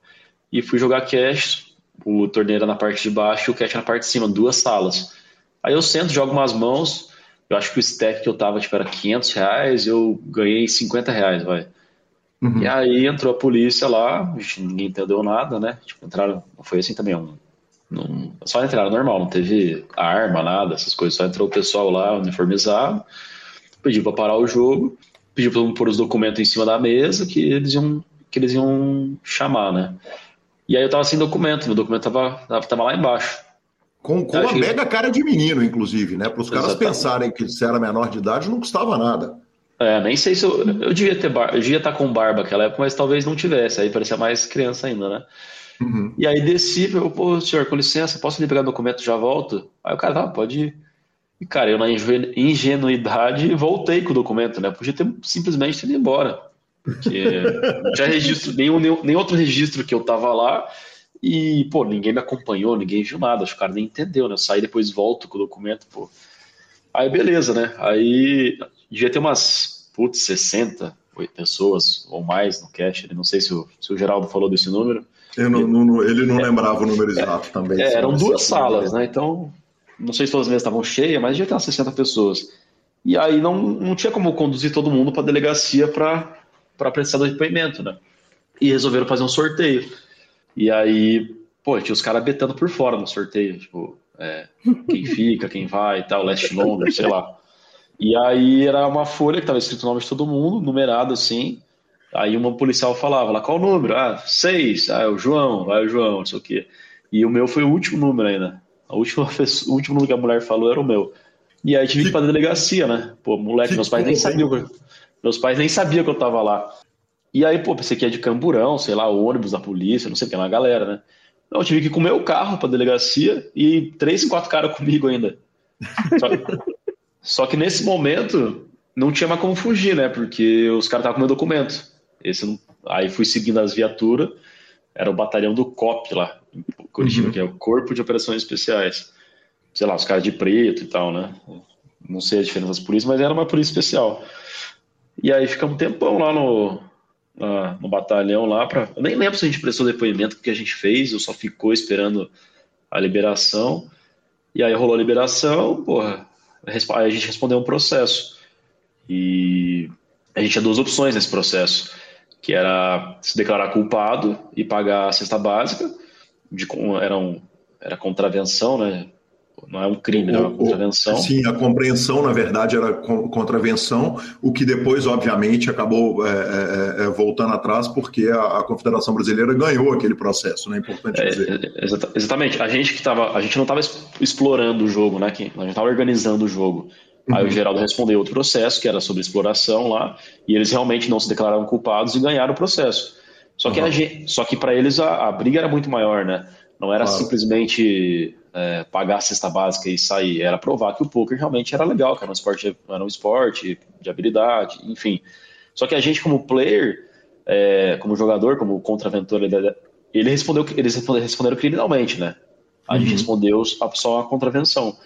E fui jogar cash, o torneio era na parte de baixo e o cash na parte de cima, duas salas. Aí eu sento, jogo umas mãos, eu acho que o stack que eu tava, tipo, era 500 reais, eu ganhei 50 reais, vai. Uhum. E aí entrou a polícia lá, ninguém entendeu nada, né? Tipo, entraram, foi assim também, um, um, só entraram normal, não teve arma, nada, essas coisas, só entrou o pessoal lá uniformizado, pediu para parar o jogo, pediu para pôr os documentos em cima da mesa que eles iam, que eles iam chamar, né? E aí eu tava sem documento, meu documento tava, tava lá embaixo. Com, com uma mega cara de menino, inclusive, né? Para os caras pensarem que você era menor de idade não custava nada. É, nem sei se eu, eu devia ter bar, eu devia estar com barba naquela época, mas talvez não tivesse, aí parecia mais criança ainda, né? Uhum. E aí desci, eu, pô, senhor, com licença, posso lhe pegar o documento já volto? Aí o cara, tá, pode ir. E, cara, eu na ingenuidade voltei com o documento, né? Podia ter simplesmente ido embora. Porque não tinha registro, nenhum, nem outro registro que eu tava lá. E, pô, ninguém me acompanhou, ninguém viu nada. Acho que o cara nem entendeu, né? Eu saí depois volto com o documento, pô. Aí, beleza, né? Aí devia ter umas, putz, 60 pessoas ou mais no cache. Não sei se o, se o Geraldo falou desse número. Não, não, ele não é, lembrava o número exato é, também. É, eram duas salas, né? Então, não sei se todas as mesas estavam cheias, mas devia ter umas 60 pessoas. E aí não, não tinha como conduzir todo mundo para a delegacia para prestar o depoimento, né? E resolveram fazer um sorteio. E aí, pô, tinha os caras betando por fora no sorteio, tipo, é, quem fica, quem vai e tal, last longer, sei lá. E aí era uma folha que tava escrito o nome de todo mundo, numerado assim. Aí uma policial falava lá, qual o número? Ah, seis. Ah, é o João, vai o João, não sei o quê. E o meu foi o último número ainda. A última, o último número que a mulher falou era o meu. E aí tive que ir pra delegacia, né? Pô, moleque, meus pais nem sabiam. Meus pais nem sabiam que eu tava lá. E aí, pô, pensei que ia de camburão, sei lá, ônibus da polícia, não sei o que, uma galera, né? Não, eu tive que ir com o meu carro pra delegacia e três, quatro caras comigo ainda. Só, só, que nesse momento não tinha mais como fugir, né? Porque os caras estavam com meu documento. Esse não... Aí fui seguindo as viaturas, era o batalhão do COP lá, em Curitiba, uhum. que é o Corpo de Operações Especiais. Sei lá, os caras de preto e tal, né? Não sei a diferença das polícias, mas era uma polícia especial. E aí ficamos um tempão lá no, no batalhão lá para. Eu nem lembro se a gente prestou depoimento que a gente fez, ou só ficou esperando a liberação. E aí rolou a liberação, porra. Aí a gente respondeu um processo. E a gente tinha duas opções nesse processo, que era se declarar culpado e pagar a cesta básica, de, era, um, era contravenção, né? Não é um crime, não é uma contravenção. Sim, a compreensão, na verdade, era contravenção, o que depois, obviamente, acabou é, é, é, é voltando atrás, porque a, a, Confederação Brasileira ganhou aquele processo, né? É importante dizer. É, exatamente. A gente que tava, a gente não estava explorando o jogo, né? A gente estava organizando o jogo. Uhum. Aí o Geraldo respondeu outro processo, que era sobre exploração lá, e eles realmente não se declararam culpados e ganharam o processo. Só que, uhum. só que para eles a, a briga era muito maior, né? Não era claro. simplesmente é, pagar a cesta básica e sair, era provar que o poker realmente era legal, que era um esporte, era um esporte de habilidade, enfim. Só que a gente, como player, é, como jogador, como contraventor, ele, ele respondeu, eles responderam criminalmente, né? A uhum. gente respondeu só a contravenção.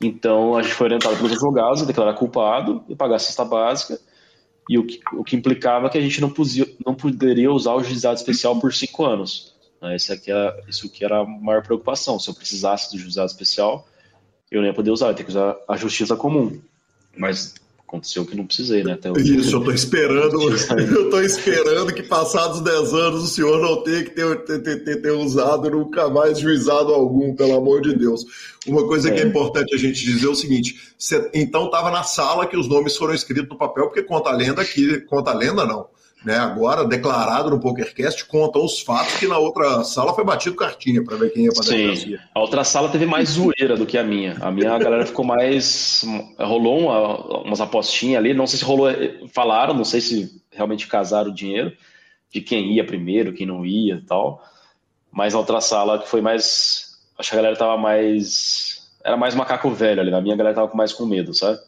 Então a gente foi orientado pelos advogados a declarar culpado e pagar a cesta básica. E o que, o que implicava que a gente não, posia, não poderia usar o juizado especial por cinco anos. Né? Isso, aqui era, isso que era a maior preocupação. Se eu precisasse do juizado especial, eu não ia poder usar, eu ia ter que usar a justiça comum. Mas aconteceu que não precisei, né? Até Isso, eu tô esperando, eu tô esperando que passados 10 anos o senhor não tenha que ter, ter, ter, ter usado nunca mais juizado algum, pelo amor de Deus. Uma coisa é. que é importante a gente dizer é o seguinte: você, então estava na sala que os nomes foram escritos no papel, porque conta a lenda que. Conta a lenda, não né, agora declarado no PokerCast, conta os fatos que na outra sala foi batido cartinha para ver quem ia para Sim, a outra sala teve mais zoeira do que a minha. A minha a galera ficou mais. Rolou uma, umas apostinhas ali, não sei se rolou. Falaram, não sei se realmente casaram o dinheiro de quem ia primeiro, quem não ia e tal. Mas a outra sala que foi mais. Acho que a galera tava mais. Era mais macaco velho ali. Na minha a galera tava mais com medo, sabe?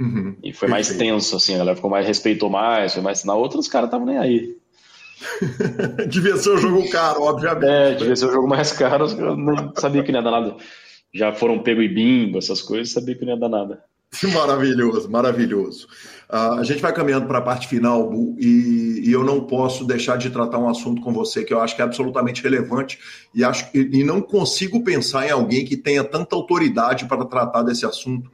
Uhum, e foi mais tenso, assim, a galera ficou mais, respeitou mais, foi mais. Na outra, os caras estavam nem aí. devia ser o jogo caro, obviamente. É, devia ser o jogo mais caro, eu não sabia que não ia dar nada. Já foram pego e bingo, essas coisas, sabia que não ia dar nada. Maravilhoso, maravilhoso. Uh, a gente vai caminhando para a parte final, Bu, e, e, eu não posso deixar de tratar um assunto com você que eu acho que é absolutamente relevante e, acho, e, e não consigo pensar em alguém que tenha tanta autoridade para tratar desse assunto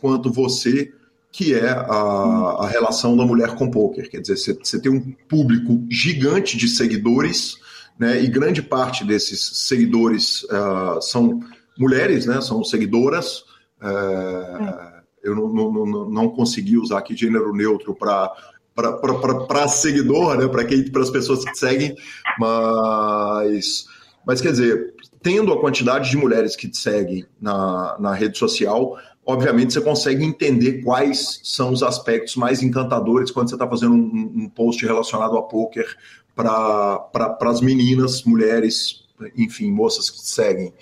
quanto você, que é a, a relação da mulher com o poker. Quer dizer, você, tem um público gigante de seguidores, né, e grande parte desses seguidores uh, são mulheres, né, são seguidoras. Uh, eu não, não, não, não consegui usar aqui gênero neutro para para seguidor, né, para as pessoas que seguem, mas, mas quer dizer, tendo a quantidade de mulheres que te seguem na, na rede social, obviamente você consegue entender quais são os aspectos mais encantadores quando você está fazendo um, um, post relacionado a poker para pra, as meninas, mulheres, enfim, moças que seguem.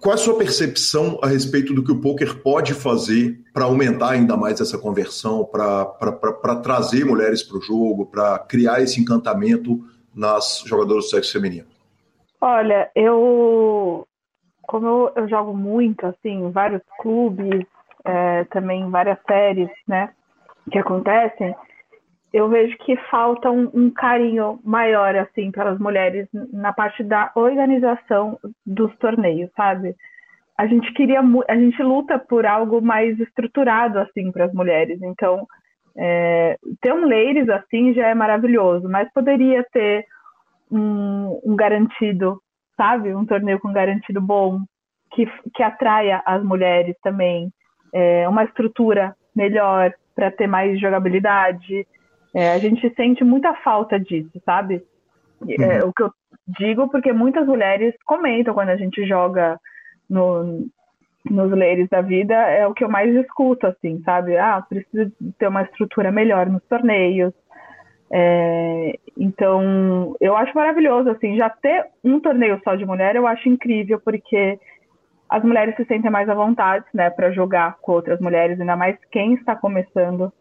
Qual é a sua percepção a respeito do que o poker pode fazer para aumentar ainda mais essa conversão, para trazer mulheres para o jogo, para criar esse encantamento nas jogadoras do sexo feminino? Olha, eu como eu, eu jogo muito, assim, vários clubes, é, também várias séries, né, que acontecem, eu vejo que falta um, um, carinho maior assim pelas mulheres na parte da organização dos torneios, sabe? A gente queria, a gente luta por algo mais estruturado assim para as mulheres. Então, é, ter um ladies assim já é maravilhoso, mas poderia ter um, um garantido, sabe? Um torneio com garantido bom que, que atraia as mulheres também, é, uma estrutura melhor para ter mais jogabilidade é, a gente sente muita falta disso, sabe? É, uhum. o que eu digo porque muitas mulheres comentam quando a gente joga no, nos leires da vida, é o que eu mais escuto, assim, sabe? Ah, preciso ter uma estrutura melhor nos torneios. É, então, eu acho maravilhoso, assim, já ter um torneio só de mulher, eu acho incrível, porque as mulheres se sentem mais à vontade, né, para jogar com outras mulheres, ainda mais quem está começando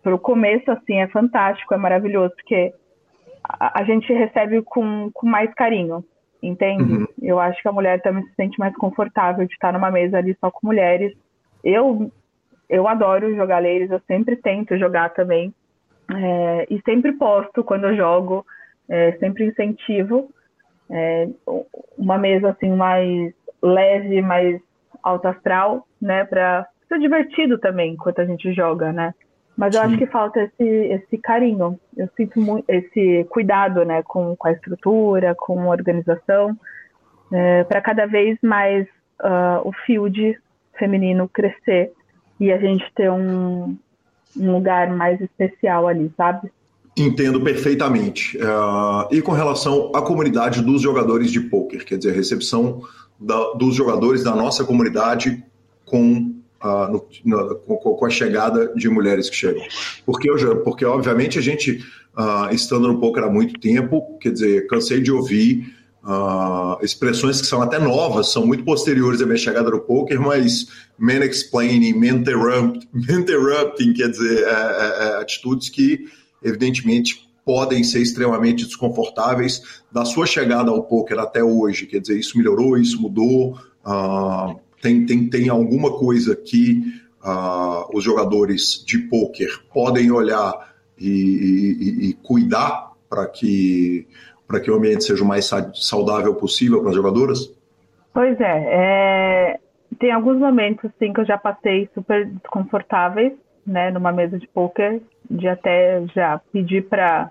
pro começo, assim, é fantástico, é maravilhoso, porque a, a gente recebe com, com mais carinho, entende? Uhum. Eu acho que a mulher também se sente mais confortável de estar numa mesa ali só com mulheres. Eu, eu adoro jogar leires, eu sempre tento jogar também. É, e sempre posto quando eu jogo, é, sempre incentivo. É, uma mesa assim mais leve, mais alto astral, né, para ser divertido também enquanto a gente joga, né? Mas eu Sim. acho que falta esse, esse carinho, eu sinto muito esse cuidado né, com, com a estrutura, com a organização, é, para cada vez mais uh, o field feminino crescer e a gente ter um, um lugar mais especial ali, sabe? Entendo perfeitamente. Uh, e com relação à comunidade dos jogadores de poker, quer dizer, a recepção da, dos jogadores da nossa comunidade com uh, no, com, a chegada de mulheres que chegam. Porque, eu, porque obviamente, a gente, uh, estando no poker há muito tempo, quer dizer, cansei de ouvir uh, expressões que são até novas, são muito posteriores à minha chegada no poker, mas man explaining, man, interrupt, man interrupting, quer dizer, é, é, é, atitudes que, evidentemente, podem ser extremamente desconfortáveis da sua chegada ao poker até hoje. Quer dizer, isso melhorou, isso mudou. Uh, tem, tem, tem alguma coisa que uh, os jogadores de pôquer podem olhar e, e, e cuidar para que, para que o ambiente seja o mais saudável possível para as jogadoras? Pois é, é, tem alguns momentos assim que eu já passei super desconfortáveis, né, numa mesa de poker, de até já pedir para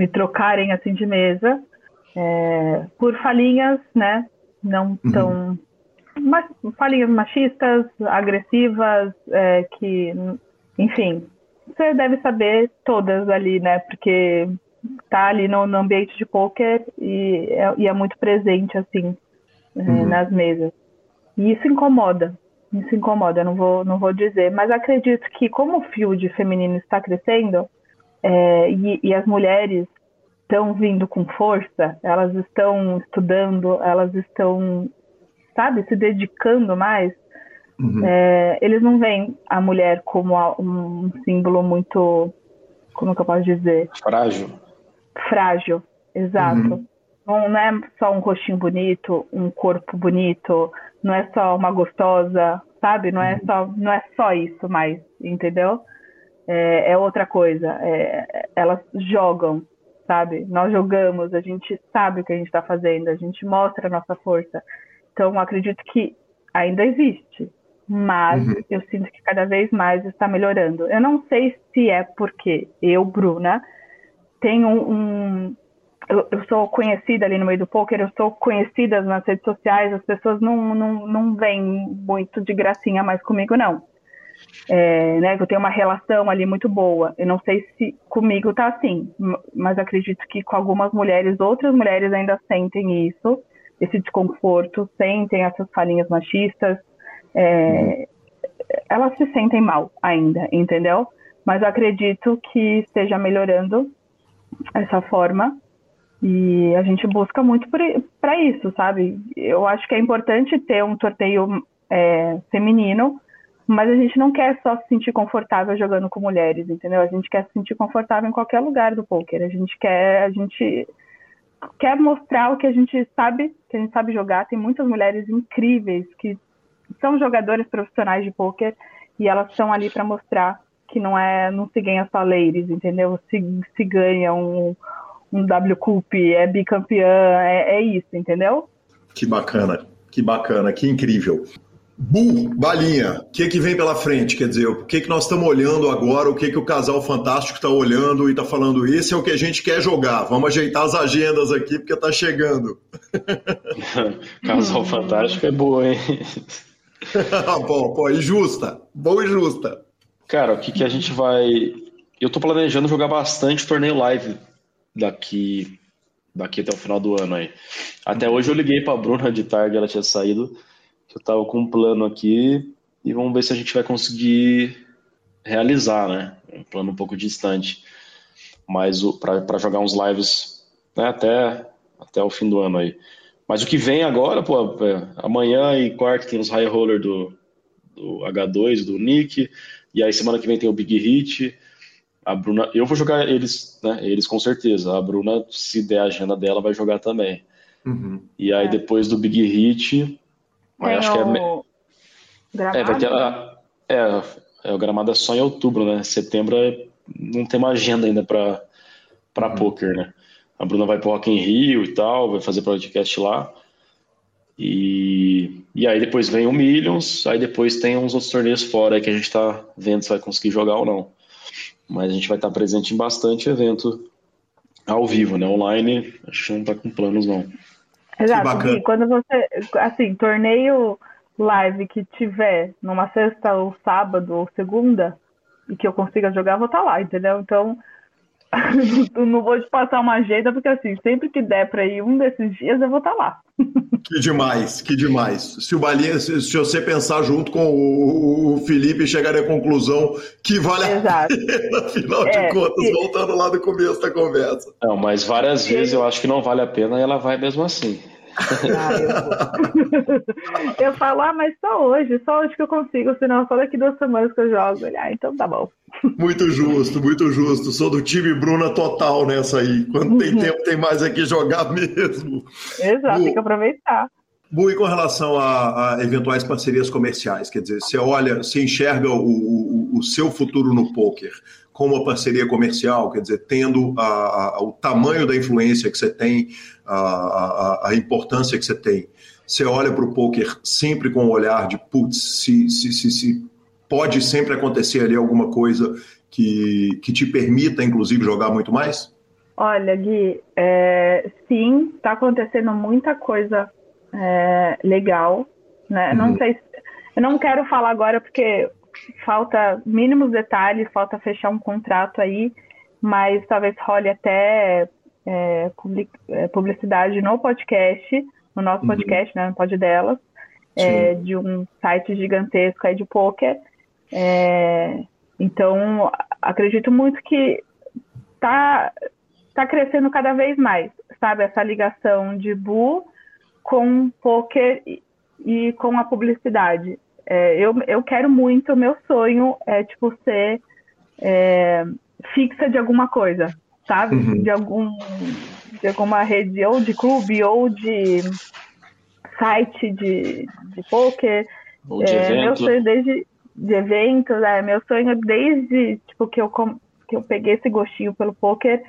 me trocarem assim de mesa é, por falinhas, né, não uhum. tão falinhas machistas, agressivas, é, que, enfim, você deve saber todas ali, né? Porque tá ali no, no ambiente de poker e é, e é muito presente, assim, é, uhum. nas mesas. E isso incomoda, isso incomoda, não vou, não vou dizer, mas acredito que como o field feminino está crescendo é, e, e as mulheres estão vindo com força, elas estão estudando, elas estão sabe, se dedicando mais, uhum. é, eles não veem a mulher como um símbolo muito, como que eu posso dizer? Frágil. Frágil, exato. Uhum. Não, não é só um rostinho bonito, um corpo bonito, não é só uma gostosa, sabe? Não é uhum. só, não é só isso mais, entendeu? É, é outra coisa. É, elas jogam, sabe? Nós jogamos, a gente sabe o que a gente está fazendo, a gente mostra a nossa força. Então, acredito que ainda existe, mas uhum. eu sinto que cada vez mais está melhorando. Eu não sei se é porque eu, Bruna, tenho um, eu, eu, sou conhecida ali no meio do poker, eu sou conhecida nas redes sociais, as pessoas não, não, não vêm muito de gracinha mais comigo, não. É, né, eu tenho uma relação ali muito boa. Eu não sei se comigo tá assim, mas acredito que com algumas mulheres, outras mulheres ainda sentem isso, esse desconforto, sentem essas falinhas machistas. É, elas se sentem mal ainda, entendeu? Mas acredito que esteja melhorando essa forma e a gente busca muito para isso, sabe? Eu acho que é importante ter um torneio é, feminino, mas a gente não quer só se sentir confortável jogando com mulheres, entendeu? A gente quer se sentir confortável em qualquer lugar do poker. A gente quer, a gente quer mostrar o que a gente sabe, que a gente sabe jogar. Tem muitas mulheres incríveis que são jogadoras profissionais de poker e elas estão ali para mostrar que não é, não se ganha só ladies, entendeu? Se, se ganha um um W Cup, é bicampeã, é, é isso, entendeu? Que bacana, que bacana, que incrível. Bu, Balinha, o que, que vem pela frente? Quer dizer, o que, que nós estamos olhando agora? O que, que o casal fantástico está olhando e está falando? Esse é o que a gente quer jogar. Vamos ajeitar as agendas aqui, porque está chegando. casal fantástico é boa, hein? bom, pô, e justa. Bom e justa. Cara, o que, que a gente vai. Eu estou planejando jogar bastante torneio live daqui daqui até o final do ano aí. Até hoje eu liguei para a Bruna de tarde, ela tinha saído, que eu estava com um plano aqui e vamos ver se a gente vai conseguir realizar, né? Um plano um pouco distante, mas para jogar uns lives né, até até o fim do ano aí. Mas o que vem agora, pô, é, amanhã e quarta tem os high roller do, do H2, do Nick, e aí semana que vem tem o Big Hit, a Bruna, eu vou jogar eles, né? Eles com certeza. A Bruna, se der a agenda dela, vai jogar também. Uhum. E aí, é. depois do Big Hit, acho que é. Gramado? É, vai ter a, é, é, o gramado é só em outubro, né? Setembro é, não tem uma agenda ainda para para uhum. poker, né? A Bruna vai pro Rock in Rio e tal, vai fazer podcast lá. E, e aí depois vem o Millions, aí depois tem uns outros torneios fora que a gente tá vendo se vai conseguir jogar ou não mas a gente vai estar presente em bastante evento ao vivo, né? Online, a gente não está com planos, não. Exato. E quando você, assim, torneio live que tiver numa sexta ou sábado ou segunda e que eu consiga jogar, eu vou estar tá lá, entendeu? Então, não vou te passar uma agenda, porque assim, sempre que der para ir um desses dias, eu vou estar tá lá. Que demais, que demais. Se o Balinha, se, se você pensar junto com o, o, Felipe, chegar à conclusão que vale Exato. a pena, afinal é, de contas, e... voltando lá do começo da conversa. Não, mas várias vezes eu acho que não vale a pena e ela vai mesmo assim. Ah, eu, eu, falo, ah, mas só hoje, só hoje que eu consigo, senão só daqui duas semanas que eu jogo. Ele, ah, então tá bom. Muito justo, muito justo. Sou do time Bruna total nessa aí. Quando tem uhum. tempo, tem mais aqui jogar mesmo. Exato, tem que aproveitar. Bu, e com relação a, a, eventuais parcerias comerciais, quer dizer, você olha, você enxerga o, o, o seu futuro no poker como uma parceria comercial, quer dizer, tendo a, a, o tamanho da influência que você tem, a, a importância que você tem. Você olha para o poker sempre com o olhar de, putz, se, se, se, se pode sempre acontecer ali alguma coisa que, que te permita, inclusive, jogar muito mais? Olha, Gui, é, sim, está acontecendo muita coisa é, legal, né? Uhum. Não sei, eu não quero falar agora porque falta mínimos detalhes, falta fechar um contrato aí, mas talvez role até é, é publicidade no podcast, no nosso uhum. podcast, né, no pod delas, é, de um site gigantesco aí de poker. É, então, acredito muito que tá, tá crescendo cada vez mais, sabe? Essa ligação de Bu com poker e, e com a publicidade. É, eu, eu quero muito, meu sonho é, tipo, ser fixa de alguma coisa, sabe? Uhum. De algum de alguma rede ou de clube ou de site de, de poker. Ou de É, meu sonho desde de eventos, é, meu sonho desde tipo, que, eu, que eu peguei esse gostinho pelo poker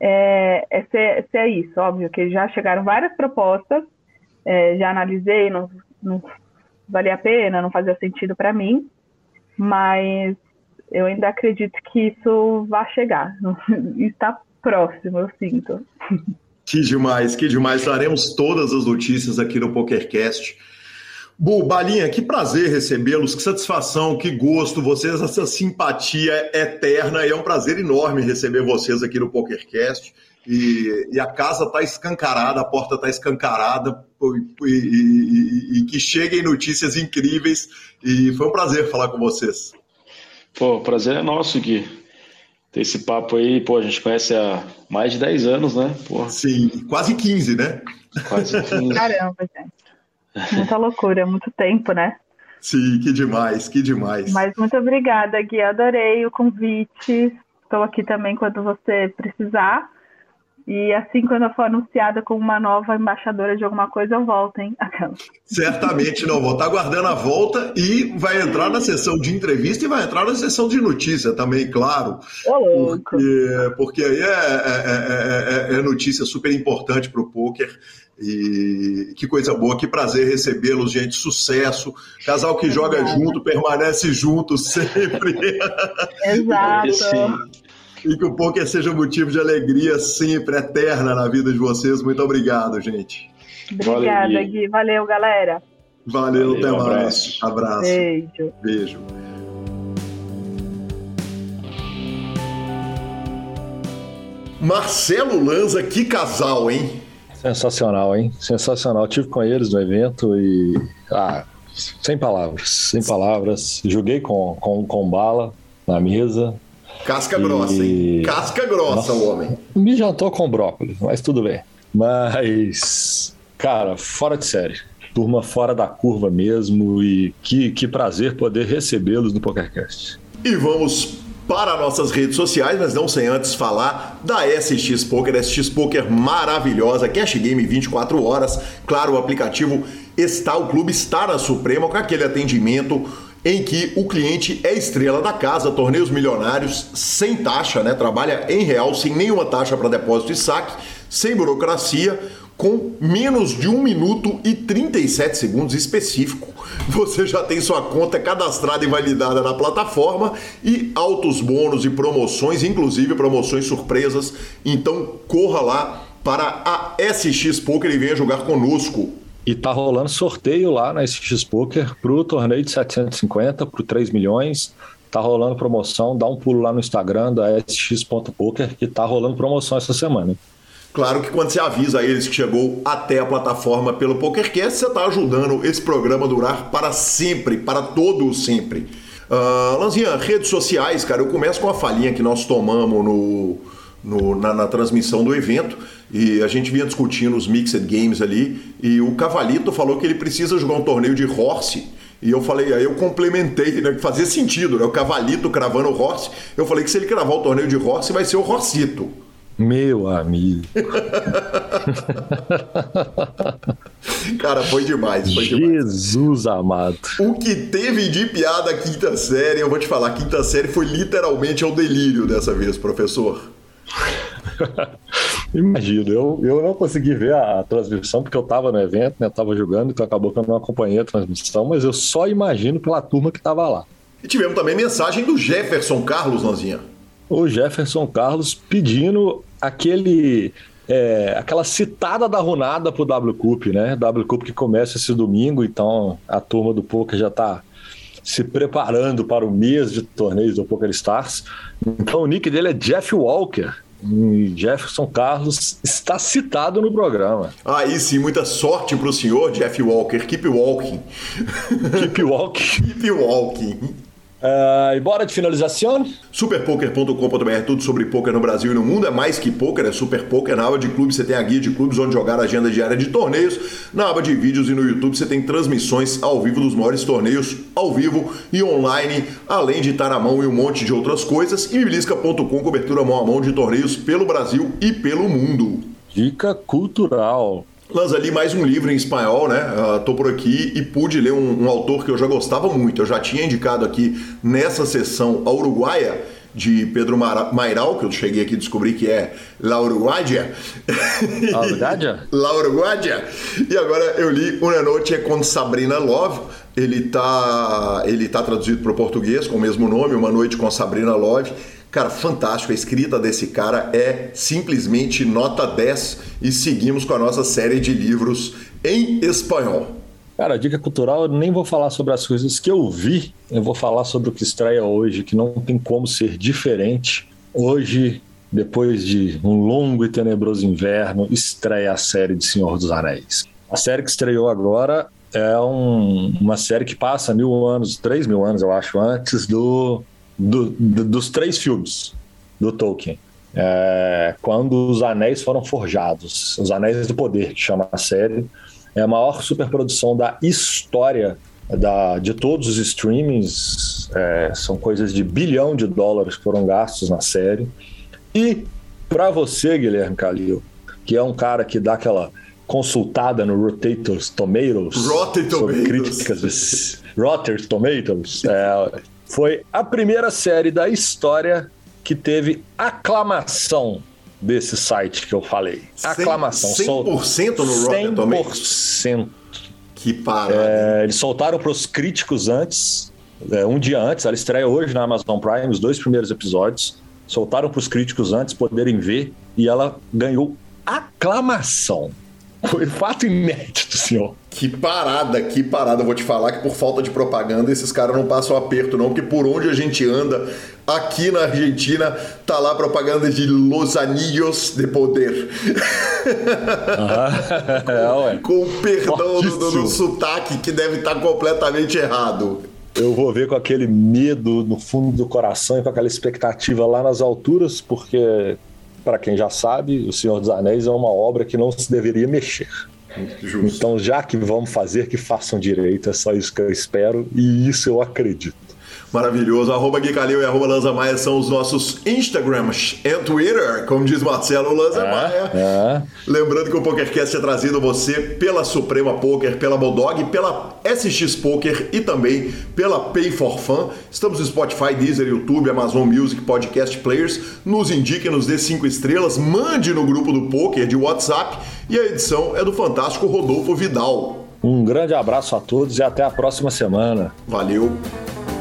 é, é ser, ser isso, óbvio que já chegaram várias propostas, é, já analisei, não, não valia a pena, não fazia sentido para mim, mas eu ainda acredito que isso vai chegar, está próximo, eu sinto. Que demais, que demais. Traremos todas as notícias aqui no PokerCast. Bu, Balinha, que prazer recebê-los, que satisfação, que gosto, vocês, essa simpatia eterna, e é um prazer enorme receber vocês aqui no PokerCast. E, e a casa está escancarada, a porta está escancarada, e- e- e que cheguem notícias incríveis. E foi um prazer falar com vocês. Pô, o prazer é nosso aqui. Ter esse papo aí, pô, a gente conhece há mais de 10 anos, né? Pô, Sim, quase 15, né? quase 15. Caramba, gente. Muita loucura, muito tempo, né? Sim, que demais, que demais. Mas muito obrigada, Gui. Adorei o convite. Estou aqui também quando você precisar. E assim, quando eu for anunciada como uma nova embaixadora de alguma coisa, eu volto, hein? Certamente não. Vou estar aguardando a volta e vai entrar na sessão de entrevista e vai entrar na sessão de notícia também, claro. Ô, louco. Porque, porque aí é, é- é- é- é notícia super importante para o poker. E que coisa boa, que prazer recebê-los, gente. Sucesso. Casal que joga junto, permanece junto sempre. Exato. E que o poker seja motivo de alegria sempre, eterna na vida de vocês. Muito obrigado, gente. Obrigada, Valeu. Gui. Valeu, galera. Valeu, Valeu, até um mais. abraço. abraço. Beijo. Beijo. Marcelo Lanza, que casal, hein? Sensacional, hein? Sensacional. Tive com eles no evento e. Ah, sem palavras, sem palavras. Joguei com, com, com bala na mesa. Casca E- grossa, hein? Casca grossa, o homem. Me jantou com brócolis, mas tudo bem. Mas, cara, fora de série. Turma fora da curva mesmo. E que, que prazer poder recebê-los no PokerCast. E vamos para nossas redes sociais, mas não sem antes falar da SX Poker, SX Poker maravilhosa, cash game 24 horas. Claro, o aplicativo está, o clube está na Suprema com aquele atendimento em que o cliente é estrela da casa, torneios milionários sem taxa, né? Trabalha em real, sem nenhuma taxa para depósito e saque, sem burocracia com menos de 1 minuto e 37 segundos específico. Você já tem sua conta cadastrada e validada na plataforma e altos bônus e promoções, inclusive promoções surpresas. Então corra lá para a SX Poker e venha jogar conosco. E tá rolando sorteio lá na SX Poker pro torneio de 750, pro 3 milhões. Tá rolando promoção, dá um pulo lá no Instagram da SX.poker que tá rolando promoção essa semana. Claro que quando você avisa eles que chegou até a plataforma pelo PokerCast, você está ajudando esse programa a durar para sempre, para todo sempre. Ah, Lanzinha, redes sociais, cara, eu começo com a falinha que nós tomamos no, no- na, na transmissão do evento e a gente vinha discutindo os Mixed Games ali e o Cavalito falou que ele precisa jogar um torneio de Horse e eu falei, aí eu complementei, né, que fazia sentido, né, o Cavalito cravando o Horse, eu falei que se ele cravar o torneio de Horse vai ser o Horsito. Meu amigo. Cara, foi demais, foi demais. Jesus amado. O que teve de piada a quinta série, eu vou te falar, a quinta série foi literalmente ao delírio dessa vez, professor. Imagino, eu, eu não consegui ver a, transmissão porque eu tava no evento, né? Tava jogando, então acabou que eu não acompanhei a transmissão, mas eu só imagino pela turma que tava lá. E tivemos também mensagem do Jefferson Carlos, Lanzinha. O Jefferson Carlos pedindo aquele. é, aquela citada da runada pro W Cup, né? W Cup que começa esse domingo, então a turma do poker já tá se preparando para o mês de torneios do Poker Stars. Então o nick dele é Jeff Walker. E Jefferson Carlos está citado no programa. Aí sim, muita sorte pro senhor, Jeff Walker. Keep walking. Keep Walker. Keep walking. Ah, e bora de finalização? Superpoker.com.br, tudo sobre poker no Brasil e no mundo. É mais que poker, é super poker. Na aba de clubes você tem a guia de clubes onde jogar a agenda diária de torneios. Na aba de vídeos e no YouTube você tem transmissões ao vivo dos maiores torneios, ao vivo e online, além de estar na mão e um monte de outras coisas. E mibilisca.com, cobertura mão a mão de torneios pelo Brasil e pelo mundo. Dica cultural. Lanza, li mais um livro em espanhol, né? Uh, tô por aqui e pude ler um, um, autor que eu já gostava muito. Eu já tinha indicado aqui nessa sessão a Uruguaia, de Pedro Mairal, que eu cheguei aqui a descobrir que é La Uruguaia. La Uruguaia? La Uruguaia. E agora eu li Una Noche com Sabrina Love. Ele tá, ele tá traduzido para o português com o mesmo nome, Uma Noite com Sabrina Love. Cara, fantástico. A escrita desse cara é simplesmente nota 10 e seguimos com a nossa série de livros em espanhol. Cara, dica cultural, eu nem vou falar sobre as coisas que eu vi, eu vou falar sobre o que estreia hoje, que não tem como ser diferente. Hoje, depois de um longo e tenebroso inverno, estreia a série de Senhor dos Anéis. A série que estreou agora é um, uma série que passa mil anos, três mil anos, eu acho, antes do do, do, dos três filmes do Tolkien. É, quando os anéis foram forjados, os Anéis do Poder, que chama a série, é a maior superprodução da história da, de todos os streamings, é, são coisas de bilhão de dólares que foram gastos na série. E para você, Guilherme Calil, que é um cara que dá aquela consultada no Rotators Tomatoes, Rotten sobre críticas Rotten Tomatoes, é, foi a primeira série da história que teve aclamação desse site que eu falei. Aclamação. 100%, no Rotten Tomatoes? 100%. Que parada. É, eles soltaram para os críticos antes, é, um dia antes, ela estreia hoje na Amazon Prime, os dois primeiros episódios. Soltaram para os críticos antes poderem ver e ela ganhou aclamação. Foi fato inédito, senhor. Que parada, que parada. Eu vou te falar que por falta de propaganda esses caras não passam aperto, não, porque por onde a gente anda, aqui na Argentina, tá lá propaganda de Los Anillos de Poder. Ah, é. Com o perdão do, do, do sotaque que deve estar tá completamente errado. Eu vou ver com aquele medo no fundo do coração e com aquela expectativa lá nas alturas, porque para quem já sabe, O Senhor dos Anéis é uma obra que não se deveria mexer. Justo. Então, já que vamos fazer, que façam direito, é só isso que eu espero e isso eu acredito. Maravilhoso. Arroba Gui Calil e arroba Lanza Maia são os nossos Instagrams e Twitter, como diz Marcelo Lanza é, Maia. É. Lembrando que o PokerCast é trazido a você pela Suprema Poker, pela Bulldog, pela SX Poker e também pela Pay for Fun. Estamos no Spotify, Deezer, YouTube, Amazon Music, Podcast Players. Nos indique, nos dê cinco estrelas, mande no grupo do Poker de WhatsApp e a edição é do fantástico Rodolfo Vidal. Um grande abraço a todos e até a próxima semana. Valeu!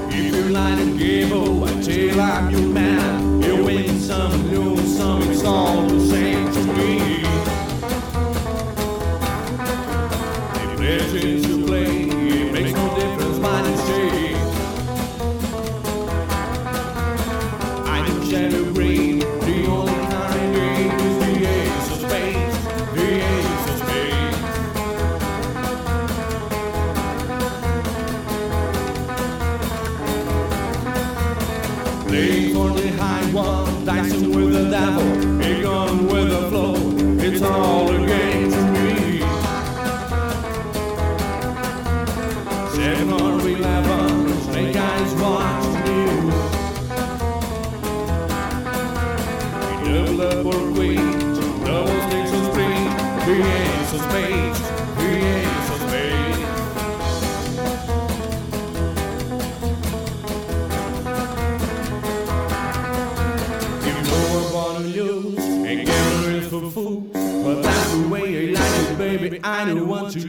If you line and give I tell I'm your man. You win some, lose some, it's all the same to me. If all I don't want to